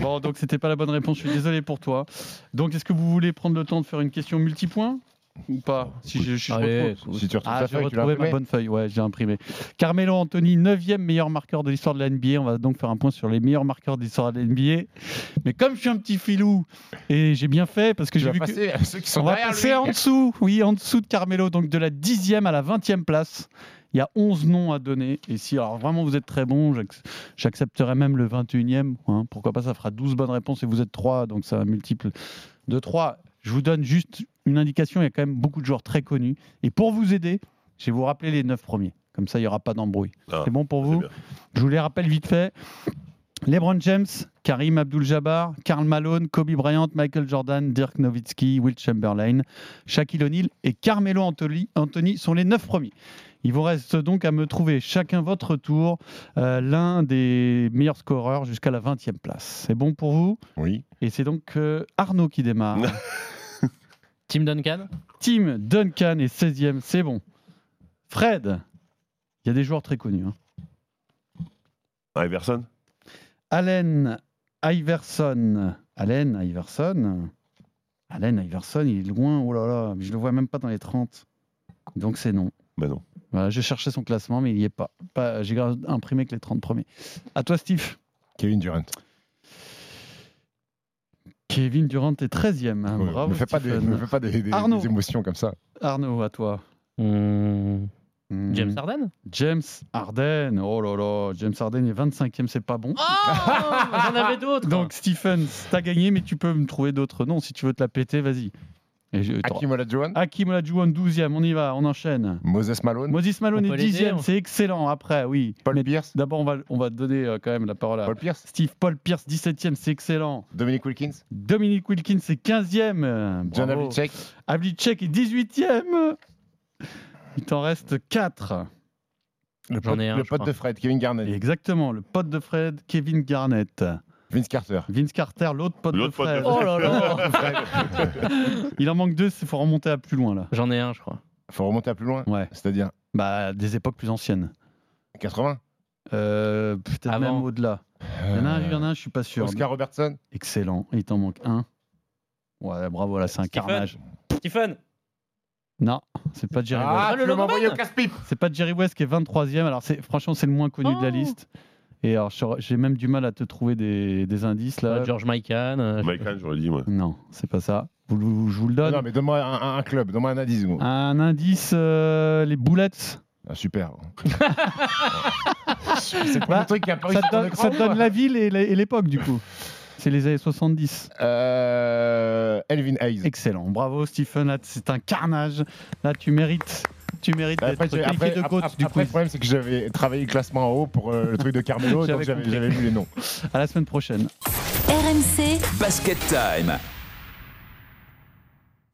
Bon, donc c'était pas la bonne réponse, je suis désolé pour toi. Donc est-ce que vous voulez prendre le temps de faire une question multipoint ou pas Si je, je Allez, retrouve- si tu retrouves Ah, ta j'ai feuille, tu ma bonne feuille, ouais, j'ai imprimé. Carmelo Anthony, 9e meilleur marqueur de l'histoire de la NBA. On va donc faire un point sur les meilleurs marqueurs de l'histoire de la NBA. Mais comme je suis un petit filou, et j'ai bien fait, parce que j'ai vu que... passer à ceux qui sont On va passer lui. en dessous, oui, en dessous de Carmelo, donc de la 10e à la 20e place. Il y a 11 noms à donner. Et si alors vraiment vous êtes très bon, j'ac- j'accepterai même le 21e. hein. pourquoi pas, ça fera 12 bonnes réponses et vous êtes 3, donc ça multiple de 3. Je vous donne juste une indication, il y a quand même beaucoup de joueurs très connus. Et pour vous aider, je vais vous rappeler les 9 premiers. Comme ça, il n'y aura pas d'embrouille. Ah, C'est bon pour vous bien. Je vous les rappelle vite fait. LeBron James, Karim Abdul-Jabbar, Karl Malone, Kobe Bryant, Michael Jordan, Dirk Nowitzki, Will Chamberlain, Shaquille O'Neal et Carmelo Anthony, Anthony sont les neuf premiers. Il vous reste donc à me trouver chacun votre tour euh, l'un des meilleurs scoreurs jusqu'à la 20e place. C'est bon pour vous? Oui. Et c'est donc euh, Arnaud qui démarre. *laughs* Tim Duncan? Team Duncan est 16e, c'est bon. Fred, il y a des joueurs très connus. hein. Iverson? Allen Iverson. Allen Iverson. Allen Iverson, il est loin. Oh là là, mais je le vois même pas dans les 30. Donc c'est non. Ben non. Voilà, je cherchais son classement, mais il n'y est pas. pas J'ai imprimé que les 30 premiers. À toi, Steve. Kevin Durant. Kevin Durant est 13e. hein. Ouais, Bravo. me fais pas, des, me fais pas des, des- Arnaud. des émotions comme ça. Arnaud, à toi. Hmm, Hmm. James Harden? James Harden. Oh là là, James Harden est 25e, c'est pas bon. Oh J'en avais d'autres Donc, Stephen, t'as gagné, mais tu peux me trouver d'autres noms. Si tu veux te la péter, vas-y. Hakim Olajuwon. Hakim Olajuwon 12e, on y va, on enchaîne. Moses Malone. Moses Malone On est peut l'aider, 10e, on- c'est excellent. Après, oui. Paul Mais Pierce. D'abord, on va, on va donner euh, quand même la parole à Paul Pierce. Steve Paul Pierce, 17e, c'est excellent. Dominique Wilkins. Dominique Wilkins, c'est 15e. euh, John. Havlicek. Havlicek est 18e. Il t'en reste 4. Le pote, ai un, le je pote crois. de Fred, Kevin Garnett. Exactement, le pote de Fred, Kevin Garnett. Vince Carter. Vince Carter, l'autre pote de L'autre pote de. Oh là là *laughs* Il en manque deux, il faut remonter à plus loin là. J'en ai un, je crois. Faut remonter à plus loin. Ouais, C'est-à-dire bah des époques plus anciennes. 80. Euh, Peut-être même au-delà. Il y en a un, il y en a un, je suis pas sûr. Oscar Robertson. Excellent. Il t'en manque un. Ouais, bravo, là, c'est un Stephen. carnage. Stephen Non, c'est pas Jerry Ah, le tu veux Logoman. m'envoyer au casse-pipe. West. C'est pas Jerry West qui est 23e. Alors, c'est, franchement, c'est le moins connu de la Oh. liste. Et alors, j'ai même du mal à te trouver des, des indices là. Euh, George Mikan. euh, je- Michael, j'aurais dit, moi. Non, c'est pas ça. Vous, vous- je vous le donne. Non, mais donne-moi un, club, donne-moi un indice. gros. Un indice, euh, les Bullets. Ah, super. *laughs* c'est pas Bah, le truc qui a apparu Ça sur donne, écran, ça donne la ville et l'é- et l'époque, du coup. C'est les années 70. Euh, Elvin Hayes. Excellent. Bravo, Stephen. Là, c'est un carnage. Là, tu mérites. Tu mérites Bah, d'être Après, qualifié de GOAT après- du après, le problème, c'est que j'avais travaillé le classement en haut pour euh, le truc de Carmelo, *laughs* donc j'avais vu les noms. À la semaine prochaine. RMC Basket Time.